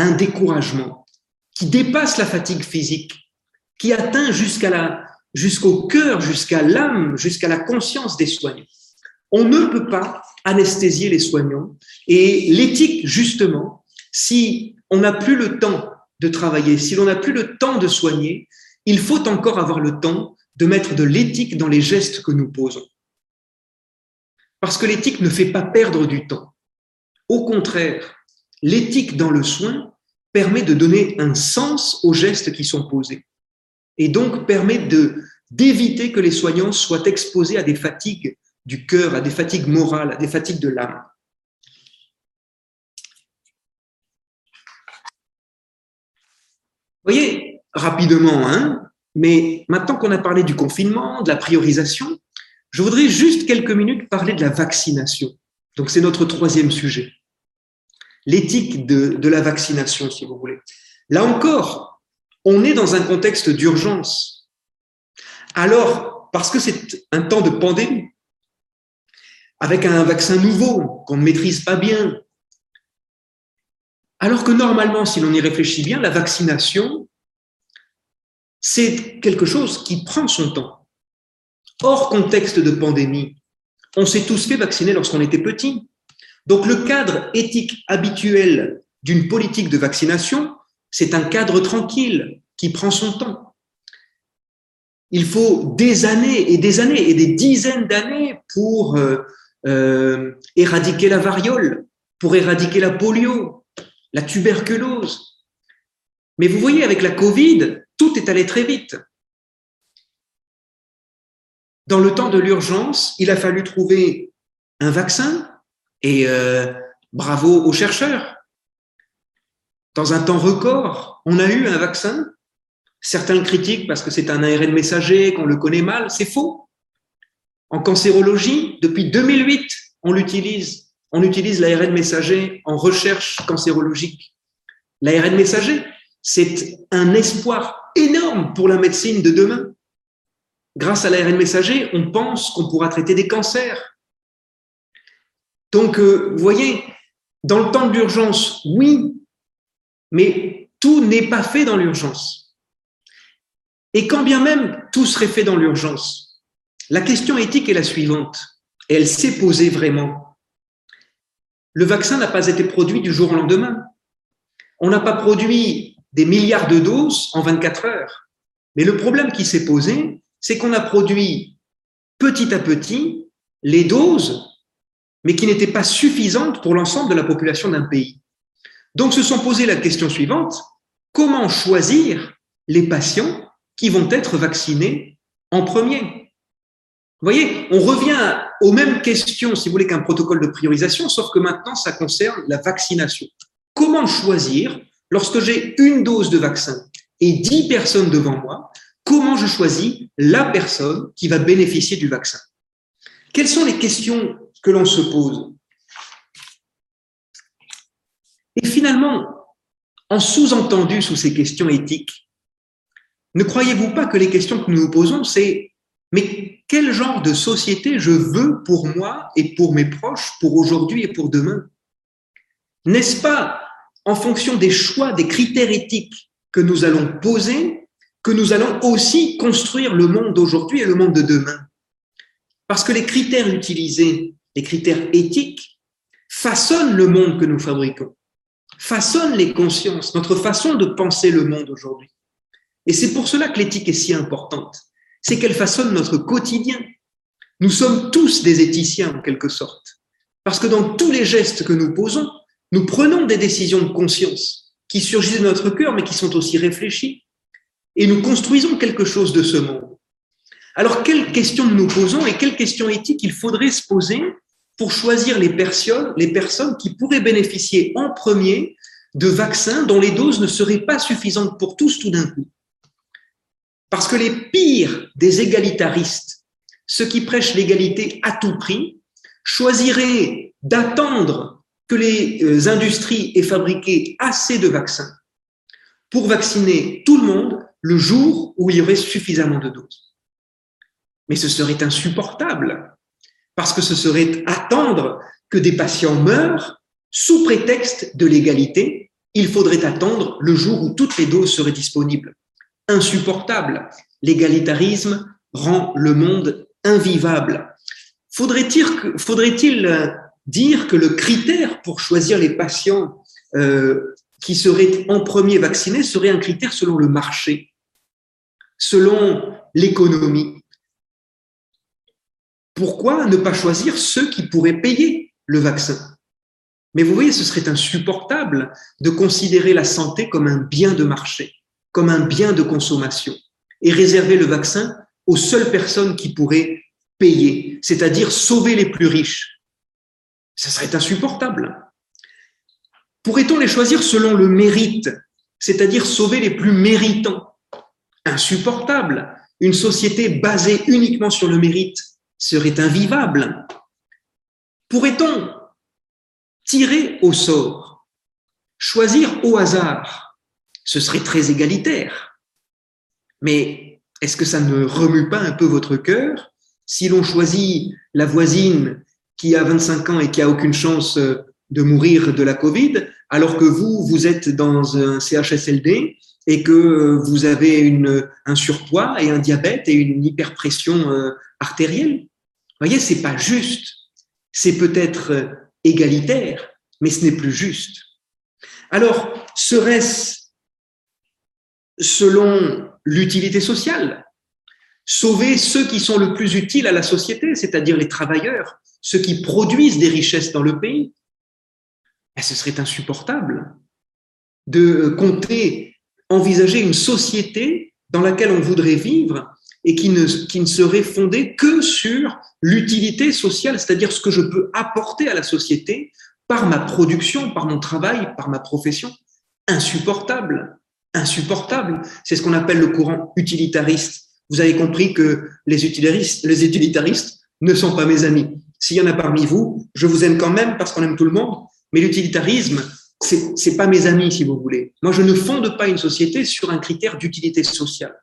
un découragement qui dépasse la fatigue physique, qui atteint jusqu'à la, jusqu'au cœur, jusqu'à l'âme, jusqu'à la conscience des soignants. On ne peut pas anesthésier les soignants et l'éthique, justement, si on n'a plus le temps de travailler, si l'on n'a plus le temps de soigner, il faut encore avoir le temps de mettre de l'éthique dans les gestes que nous posons. Parce que l'éthique ne fait pas perdre du temps. Au contraire, l'éthique dans le soin permet de donner un sens aux gestes qui sont posés et donc permet de d'éviter que les soignants soient exposés à des fatigues du cœur, à des fatigues morales, à des fatigues de l'âme. Vous voyez, rapidement, hein, mais maintenant qu'on a parlé du confinement, de la priorisation, je voudrais juste quelques minutes parler de la vaccination. Donc c'est notre troisième sujet. L'éthique de, la vaccination, si vous voulez. Là encore, on est dans un contexte d'urgence. Alors, parce que c'est un temps de pandémie, avec un vaccin nouveau qu'on ne maîtrise pas bien, alors que normalement, si l'on y réfléchit bien, la vaccination, c'est quelque chose qui prend son temps. Hors contexte de pandémie, On s'est tous fait vacciner lorsqu'on était petit. Donc le cadre éthique habituel d'une politique de vaccination, c'est un cadre tranquille qui prend son temps. Il faut des années et des années et des dizaines d'années pour euh, euh, éradiquer la variole, pour éradiquer la polio, la tuberculose. Mais vous voyez, avec la Covid, tout est allé très vite. Dans le temps de l'urgence, il a fallu trouver un vaccin et euh, bravo aux chercheurs. Dans un temps record, on a eu un vaccin. Certains critiquent parce que c'est un ARN messager, qu'on le connaît mal. C'est faux. En cancérologie, depuis 2008, on l'utilise. On utilise l'ARN messager en recherche cancérologique. L'ARN messager, c'est un espoir énorme pour la médecine de demain. Grâce à l'ARN messager, on pense qu'on pourra traiter des cancers. Donc, euh, vous voyez, dans le temps de l'urgence, oui, mais tout n'est pas fait dans l'urgence. Et quand bien même tout serait fait dans l'urgence, la question éthique est la suivante, et elle s'est posée vraiment. Le vaccin n'a pas été produit du jour au lendemain. On n'a pas produit des milliards de doses en 24 heures. Mais le problème qui s'est posé, c'est qu'on a produit petit à petit les doses, mais qui n'étaient pas suffisantes pour l'ensemble de la population d'un pays. Donc se sont posé la question suivante, comment choisir les patients qui vont être vaccinés en premier? Vous voyez, on revient aux mêmes questions, si vous voulez, qu'un protocole de priorisation, sauf que maintenant, ça concerne la vaccination. Comment choisir, lorsque j'ai une dose de vaccin et dix personnes devant moi, comment je choisis la personne qui va bénéficier du vaccin? Quelles sont les questions que l'on se pose. Et finalement, en sous-entendu sous ces questions éthiques, ne croyez-vous pas que les questions que nous nous posons, c'est mais quel genre de société je veux pour moi et pour mes proches, pour aujourd'hui et pour demain? N'est-ce pas en fonction des choix, des critères éthiques que nous allons poser, que nous allons aussi construire le monde d'aujourd'hui et le monde de demain? Parce que les critères utilisés, les critères éthiques, façonnent le monde que nous fabriquons façonne les consciences, notre façon de penser le monde aujourd'hui. Et c'est pour cela que l'éthique est si importante. C'est qu'elle façonne notre quotidien. Nous sommes tous des éthiciens en quelque sorte. Parce que dans tous les gestes que nous posons, nous prenons des décisions de conscience qui surgissent de notre cœur, mais qui sont aussi réfléchies. Et nous construisons quelque chose de ce monde. Alors, quelles questions nous posons et quelles questions éthiques il faudrait se poser pour choisir les personnes, les personnes qui pourraient bénéficier en premier de vaccins dont les doses ne seraient pas suffisantes pour tous tout d'un coup? Parce que les pires des égalitaristes, ceux qui prêchent l'égalité à tout prix, choisiraient d'attendre que les euh, industries aient fabriqué assez de vaccins pour vacciner tout le monde le jour où il y aurait suffisamment de doses. Mais ce serait insupportable parce que ce serait attendre que des patients meurent sous prétexte de l'égalité. Il faudrait attendre le jour où toutes les doses seraient disponibles. Insupportable. L'égalitarisme rend le monde invivable. Faudrait-il euh, dire que le critère pour choisir les patients euh, qui seraient en premier vaccinés serait un critère selon le marché, selon l'économie pourquoi ne pas choisir ceux qui pourraient payer le vaccin? Mais vous voyez, ce serait insupportable de considérer la santé comme un bien de marché, comme un bien de consommation, et réserver le vaccin aux seules personnes qui pourraient payer, c'est-à-dire sauver les plus riches. Ce serait insupportable. Pourrait-on les choisir selon le mérite, c'est-à-dire sauver les plus méritants? Insupportable. Une société basée uniquement sur le mérite serait invivable. Pourrait-on tirer au sort, choisir au hasard? Ce serait très égalitaire. Mais est-ce que ça ne remue pas un peu votre cœur si l'on choisit la voisine qui a 25 ans et qui a aucune chance de mourir de la Covid, alors que vous, vous êtes dans un CHSLD et que vous avez un surpoids et un diabète et une hyperpression euh, artérielle voyez, c'est pas juste. C'est peut-être égalitaire, mais ce n'est plus juste. Alors, serait-ce selon l'utilité sociale Sauver ceux qui sont le plus utiles à la société, c'est-à-dire les travailleurs, ceux qui produisent des richesses dans le pays ben, Ce serait insupportable de compter, envisager une société dans laquelle on voudrait vivre et qui ne, qui ne serait fondée que sur l'utilité sociale, c'est-à-dire ce que je peux apporter à la société par ma production, par mon travail, par ma profession. Insupportable, insupportable. C'est ce qu'on appelle le courant utilitariste. Vous avez compris que les utilitaristes, les ne sont pas mes amis. S'il y en a parmi vous, je vous aime quand même parce qu'on aime tout le monde, mais l'utilitarisme, c'est, c'est pas mes amis, si vous voulez. Moi, je ne fonde pas une société sur un critère d'utilité sociale.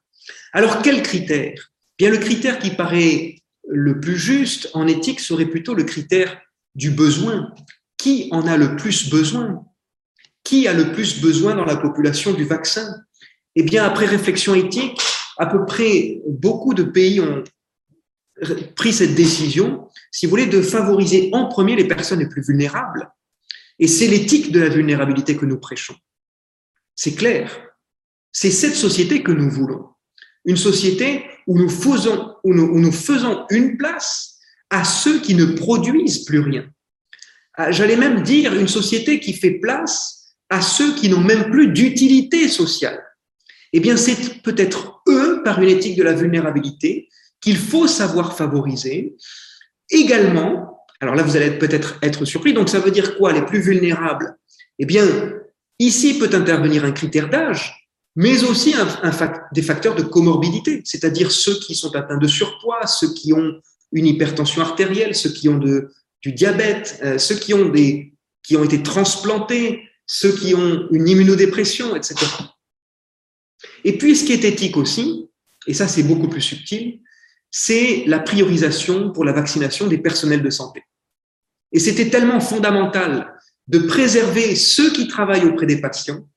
Alors, quel critère? Bien, le critère qui paraît le plus juste en éthique serait plutôt le critère du besoin. Qui en a le plus besoin? Qui a le plus besoin dans la population du vaccin? Eh bien, après réflexion éthique, à peu près beaucoup de pays ont pris cette décision, si vous voulez, de favoriser en premier les personnes les plus vulnérables. Et c'est l'éthique de la vulnérabilité que nous prêchons. C'est clair. C'est cette société que nous voulons. Une société où nous faisons, où nous, faisons une place à ceux qui ne produisent plus rien. Ah, j'allais même dire une société qui fait place à ceux qui n'ont même plus d'utilité sociale. Eh bien, c'est peut-être eux, par une éthique de la vulnérabilité, qu'il faut savoir favoriser. Également, alors là, vous allez peut-être être surpris, donc ça veut dire quoi, les plus vulnérables? Eh bien, ici peut intervenir un critère d'âge, mais aussi des facteurs de comorbidité, c'est-à-dire ceux qui sont atteints de surpoids, ceux qui ont une hypertension artérielle, ceux qui ont du diabète, euh, ceux qui ont, été transplantés, ceux qui ont une immunodépression, etc. Et puis, ce qui est éthique aussi, et ça c'est beaucoup plus subtil, c'est la priorisation pour la vaccination des personnels de santé. Et c'était tellement fondamental de préserver ceux qui travaillent auprès des patients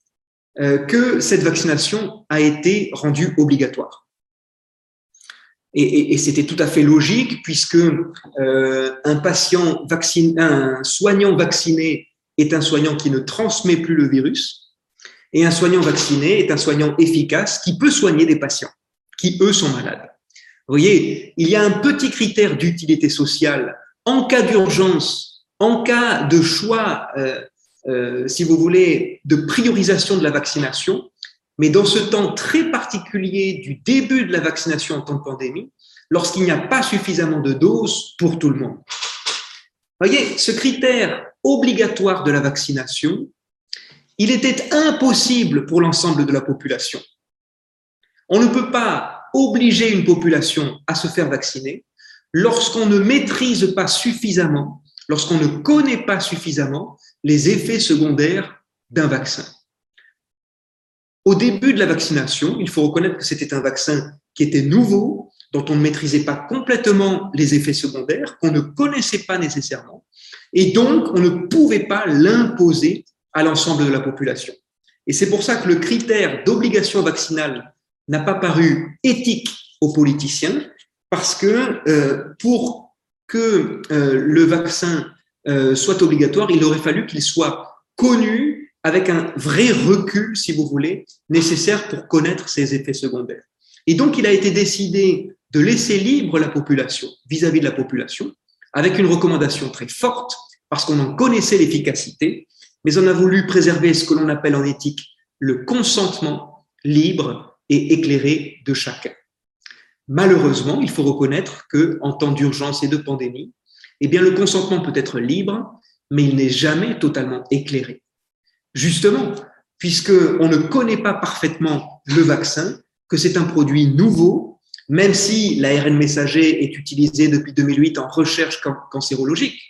que cette vaccination a été rendue obligatoire. Et, c'était tout à fait logique puisque euh, un soignant vacciné est un soignant qui ne transmet plus le virus et un soignant vacciné est un soignant efficace qui peut soigner des patients qui eux sont malades. Vous voyez, il y a un petit critère d'utilité sociale en cas d'urgence, en cas de choix, euh, euh, si vous voulez, de priorisation de la vaccination. Mais dans ce temps très particulier du début de la vaccination en temps de pandémie, lorsqu'il n'y a pas suffisamment de doses pour tout le monde. Voyez, ce critère obligatoire de la vaccination, il était impossible pour l'ensemble de la population. On ne peut pas obliger une population à se faire vacciner lorsqu'on ne maîtrise pas suffisamment, lorsqu'on ne connaît pas suffisamment les effets secondaires d'un vaccin. Au début de la vaccination, il faut reconnaître que c'était un vaccin qui était nouveau, dont on ne maîtrisait pas complètement les effets secondaires, qu'on ne connaissait pas nécessairement, et donc on ne pouvait pas l'imposer à l'ensemble de la population. Et c'est pour ça que le critère d'obligation vaccinale n'a pas paru éthique aux politiciens, parce que euh, pour que euh, le vaccin euh, soit obligatoire, il aurait fallu qu'il soit connu avec un vrai recul, si vous voulez, nécessaire pour connaître ses effets secondaires. Et donc, il a été décidé de laisser libre la population vis-à-vis de la population, avec une recommandation très forte, parce qu'on en connaissait l'efficacité, mais on a voulu préserver ce que l'on appelle en éthique le consentement libre et éclairé de chacun. Malheureusement, il faut reconnaître que en temps d'urgence et de pandémie, eh bien le consentement peut être libre, mais il n'est jamais totalement éclairé. Justement, puisqu'on ne connaît pas parfaitement le vaccin, que c'est un produit nouveau, même si l'ARN messager est utilisé depuis 2008 en recherche cancérologique,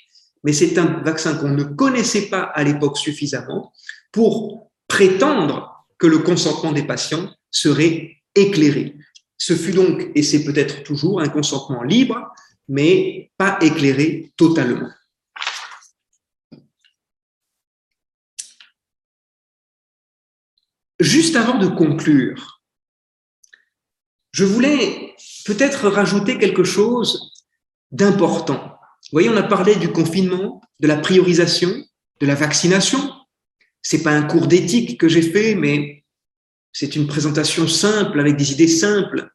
mais c'est un vaccin qu'on ne connaissait pas à l'époque suffisamment pour prétendre que le consentement des patients serait éclairé. Ce fut donc, et c'est peut-être toujours, un consentement libre, mais pas éclairé totalement. Juste avant de conclure, je voulais peut-être rajouter quelque chose d'important. Vous voyez, on a parlé du confinement, de la priorisation, de la vaccination. C'est pas un cours d'éthique que j'ai fait, mais c'est une présentation simple avec des idées simples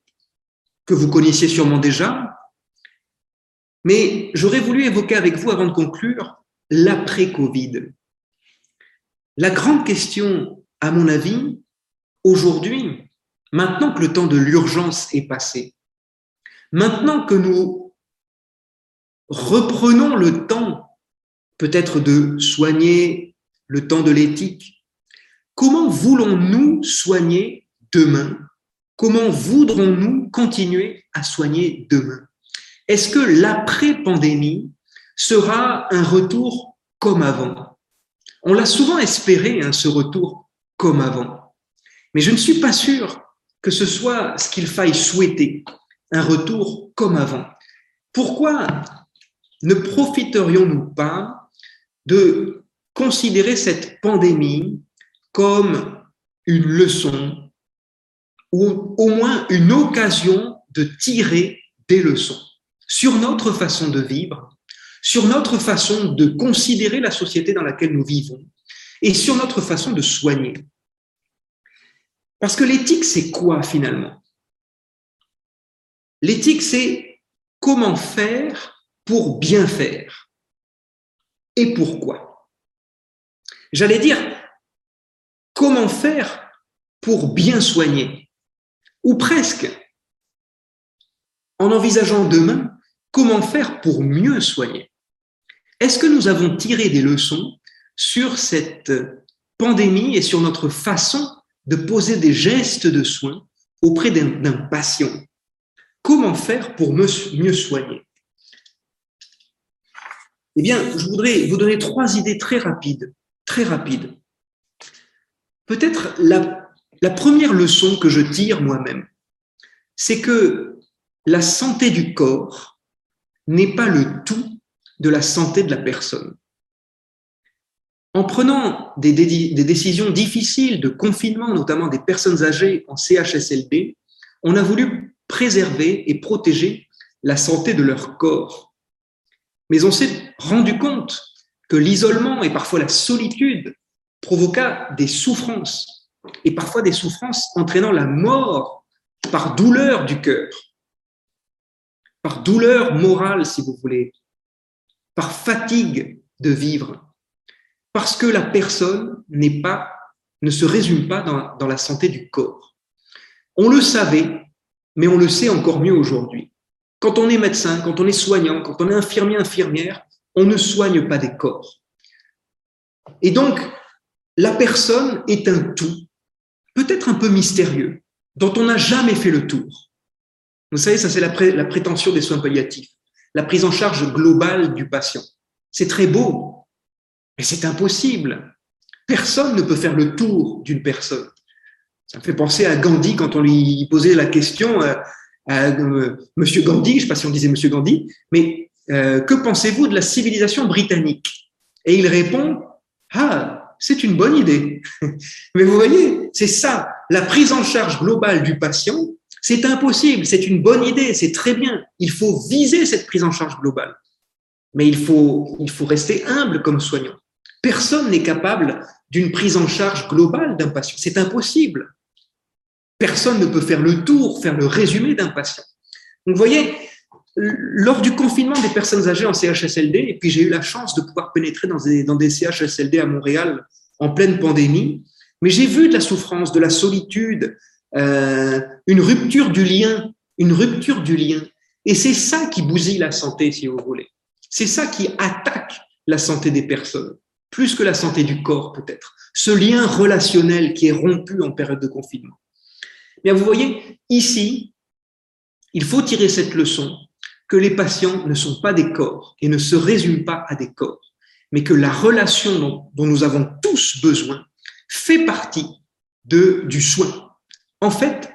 que vous connaissiez sûrement déjà. Mais j'aurais voulu évoquer avec vous, avant de conclure, l'après-Covid. La grande question, à mon avis, aujourd'hui, maintenant que le temps de l'urgence est passé, maintenant que nous reprenons le temps peut-être de soigner le temps de l'éthique, comment voulons-nous soigner demain? Comment voudrons-nous continuer à soigner demain? Est-ce que l'après-pandémie sera un retour comme avant? On l'a souvent espéré, hein, ce retour comme avant. Mais je ne suis pas sûr que ce soit ce qu'il faille souhaiter, un retour comme avant. Pourquoi ne profiterions-nous pas de considérer cette pandémie comme une leçon ou au moins une occasion de tirer des leçons? Sur notre façon de vivre, sur notre façon de considérer la société dans laquelle nous vivons et sur notre façon de soigner. Parce que l'éthique, c'est quoi finalement? L'éthique, c'est comment faire pour bien faire et pourquoi. J'allais dire, comment faire pour bien soigner, ou presque, en envisageant demain comment faire pour mieux soigner? Est-ce que nous avons tiré des leçons sur cette pandémie et sur notre façon de poser des gestes de soins auprès d'un patient? Comment faire pour mieux soigner? Eh bien, je voudrais vous donner trois idées très rapides, très rapides. Peut-être la, la première leçon que je tire moi-même, c'est que la santé du corps n'est pas le tout de la santé de la personne. En prenant des, décisions difficiles de confinement, notamment des personnes âgées en CHSLD, on a voulu préserver et protéger la santé de leur corps. Mais on s'est rendu compte que l'isolement et parfois la solitude provoqua des souffrances, et parfois des souffrances entraînant la mort par douleur du cœur, par douleur morale, si vous voulez, par fatigue de vivre parce que la personne n'est pas, ne se résume pas dans, dans la santé du corps. On le savait, mais on le sait encore mieux aujourd'hui. Quand on est médecin, quand on est soignant, quand on est infirmier, infirmière, on ne soigne pas des corps. Et donc, la personne est un tout, peut-être un peu mystérieux, dont on n'a jamais fait le tour. Vous savez, ça c'est la, prétention des soins palliatifs, la prise en charge globale du patient. C'est très beau, mais c'est impossible. Personne ne peut faire le tour d'une personne. Ça me fait penser à Gandhi quand on lui posait la question euh, à, euh, Monsieur Gandhi, je ne sais pas si on disait Monsieur Gandhi, mais euh, que pensez-vous de la civilisation britannique? Et il répond Ah, c'est une bonne idée. mais vous voyez, c'est ça, la prise en charge globale du patient, c'est impossible, c'est une bonne idée, c'est très bien. Il faut viser cette prise en charge globale. Mais il faut, il faut rester humble comme soignant. Personne n'est capable d'une prise en charge globale d'un patient. C'est impossible. Personne ne peut faire le tour, faire le résumé d'un patient. Donc, vous voyez, lors du confinement des personnes âgées en CHSLD, et puis j'ai eu la chance de pouvoir pénétrer dans dans des CHSLD à Montréal en pleine pandémie, mais j'ai vu de la souffrance, de la solitude, euh, une rupture du lien, une rupture du lien. Et c'est ça qui bousille la santé, si vous voulez. C'est ça qui attaque la santé des personnes plus que la santé du corps peut-être, ce lien relationnel qui est rompu en période de confinement. Bien, vous voyez, ici, il faut tirer cette leçon que les patients ne sont pas des corps et ne se résument pas à des corps, mais que la relation dont, dont nous avons tous besoin fait partie de, du soin. En fait,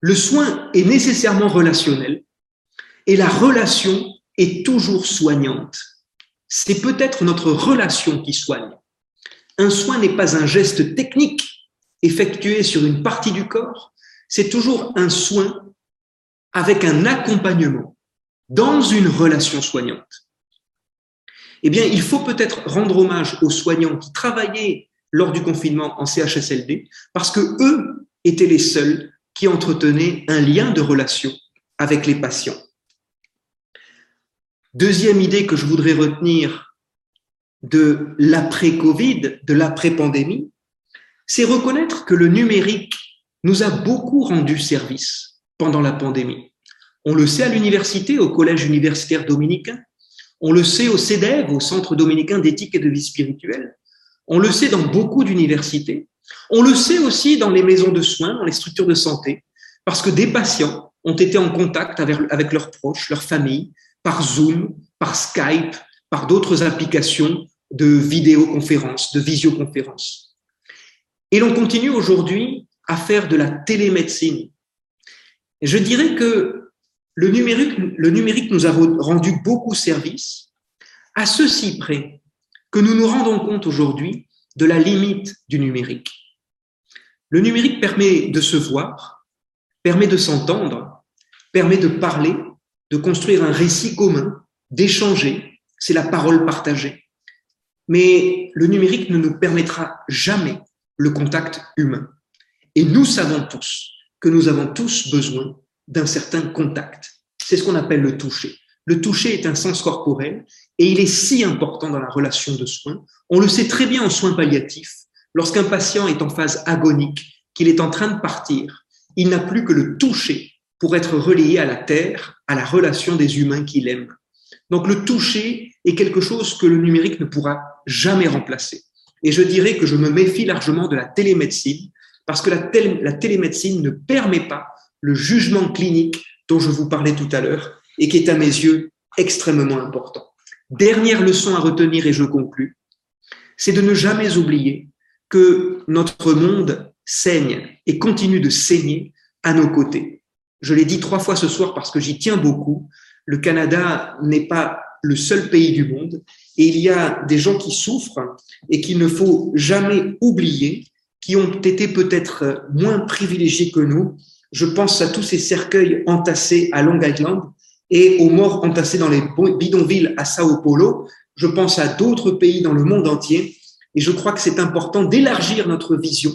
le soin est nécessairement relationnel et la relation est toujours soignante c'est peut-être notre relation qui soigne. Un soin n'est pas un geste technique effectué sur une partie du corps, c'est toujours un soin avec un accompagnement dans une relation soignante. Eh bien, il faut peut-être rendre hommage aux soignants qui travaillaient lors du confinement en CHSLD, parce que eux étaient les seuls qui entretenaient un lien de relation avec les patients. Deuxième idée que je voudrais retenir de l'après-Covid, de l'après-pandémie, c'est reconnaître que le numérique nous a beaucoup rendu service pendant la pandémie. On le sait à l'université, au collège universitaire dominicain, on le sait au CEDEV, au Centre dominicain d'éthique et de vie spirituelle, on le sait dans beaucoup d'universités, on le sait aussi dans les maisons de soins, dans les structures de santé, parce que des patients ont été en contact avec, leurs proches, leurs familles, par Zoom, par Skype, par d'autres applications de vidéoconférence, de visioconférence. Et l'on continue aujourd'hui à faire de la télémédecine. Je dirais que le numérique, le numérique nous a rendu beaucoup service, à ceci près que nous nous rendons compte aujourd'hui de la limite du numérique. Le numérique permet de se voir, permet de s'entendre, permet de parler, de construire un récit commun, d'échanger, c'est la parole partagée. Mais le numérique ne nous permettra jamais le contact humain. Et nous savons tous que nous avons tous besoin d'un certain contact. C'est ce qu'on appelle le toucher. Le toucher est un sens corporel et il est si important dans la relation de soins. On le sait très bien en soins palliatifs. Lorsqu'un patient est en phase agonique, qu'il est en train de partir, il n'a plus que le toucher pour être relayé à la terre, à la relation des humains qu'il aime. Donc le toucher est quelque chose que le numérique ne pourra jamais remplacer. Et je dirais que je me méfie largement de la télémédecine, parce que la, la télémédecine ne permet pas le jugement clinique dont je vous parlais tout à l'heure, et qui est à mes yeux extrêmement important. Dernière leçon à retenir, et je conclus, c'est de ne jamais oublier que notre monde saigne et continue de saigner à nos côtés. Je l'ai dit trois fois ce soir parce que j'y tiens beaucoup. Le Canada n'est pas le seul pays du monde et il y a des gens qui souffrent et qu'il ne faut jamais oublier, qui ont été peut-être moins privilégiés que nous. Je pense à tous ces cercueils entassés à Long Island et aux morts entassés dans les bidonvilles à Sao Paulo. Je pense à d'autres pays dans le monde entier et je crois que c'est important d'élargir notre vision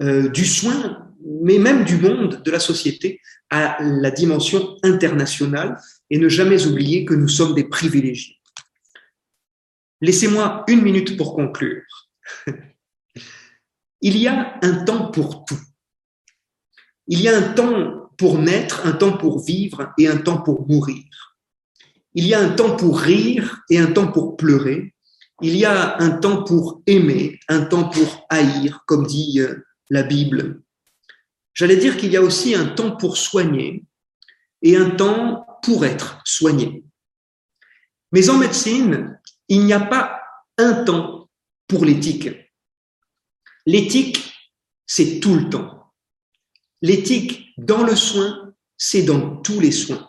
euh, du soin mais même du monde, de la société, à la dimension internationale et ne jamais oublier que nous sommes des privilégiés. Laissez-moi une minute pour conclure. Il y a un temps pour tout. Il y a un temps pour naître, un temps pour vivre et un temps pour mourir. Il y a un temps pour rire et un temps pour pleurer. Il y a un temps pour aimer, un temps pour haïr, comme dit euh, la Bible. J'allais dire qu'il y a aussi un temps pour soigner et un temps pour être soigné. Mais en médecine, il n'y a pas un temps pour l'éthique. L'éthique, c'est tout le temps. L'éthique dans le soin, c'est dans tous les soins.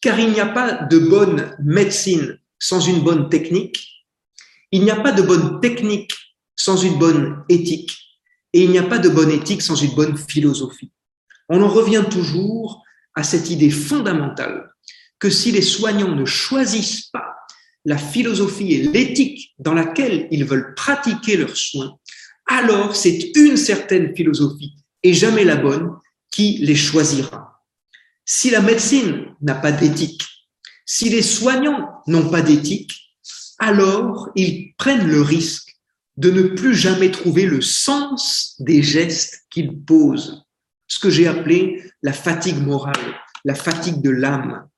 Car il n'y a pas de bonne médecine sans une bonne technique. Il n'y a pas de bonne technique sans une bonne éthique. Et il n'y a pas de bonne éthique sans une bonne philosophie. On en revient toujours à cette idée fondamentale que si les soignants ne choisissent pas la philosophie et l'éthique dans laquelle ils veulent pratiquer leurs soins, alors c'est une certaine philosophie et jamais la bonne qui les choisira. Si la médecine n'a pas d'éthique, si les soignants n'ont pas d'éthique, alors ils prennent le risque de ne plus jamais trouver le sens des gestes qu'il pose, ce que j'ai appelé la fatigue morale, la fatigue de l'âme.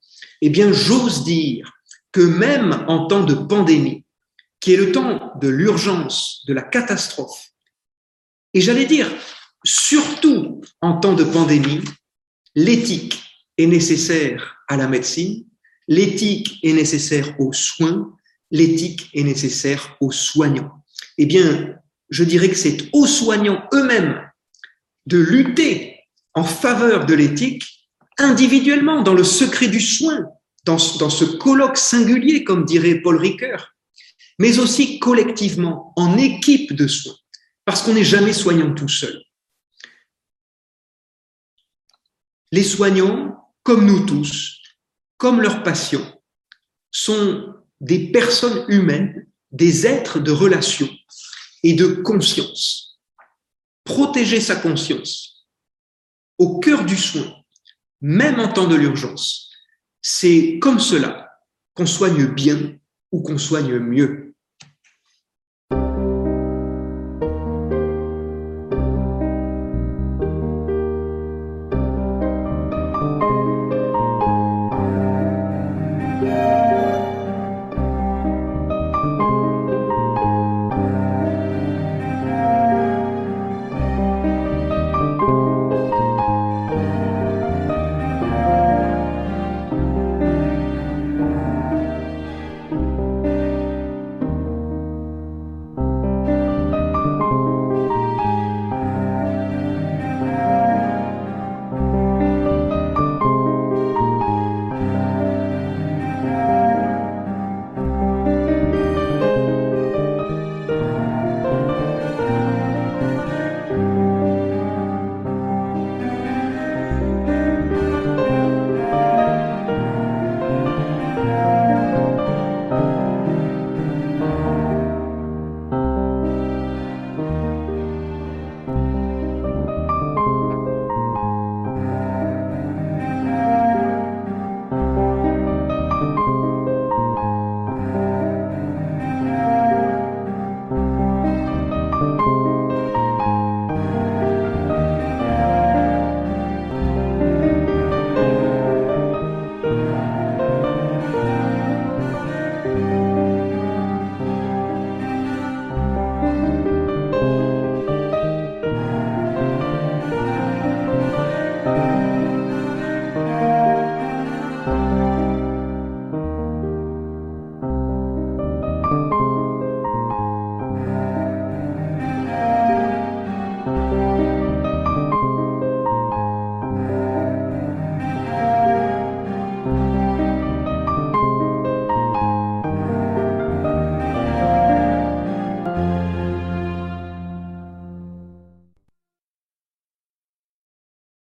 Eh bien, j'ose dire que même en temps de pandémie, qui est le temps de l'urgence, de la catastrophe, et j'allais dire, surtout en temps de pandémie, l'éthique est nécessaire à la médecine, l'éthique est nécessaire aux soins, l'éthique est nécessaire aux soignants eh bien, je dirais que c'est aux soignants eux-mêmes de lutter en faveur de l'éthique individuellement, dans le secret du soin, dans, ce colloque singulier, comme dirait Paul Ricoeur, mais aussi collectivement, en équipe de soins, parce qu'on n'est jamais soignant tout seul. Les soignants, comme nous tous, comme leurs patients, sont des personnes humaines, des êtres de relation et de conscience. Protéger sa conscience au cœur du soin, même en temps de l'urgence, c'est comme cela qu'on soigne bien ou qu'on soigne mieux.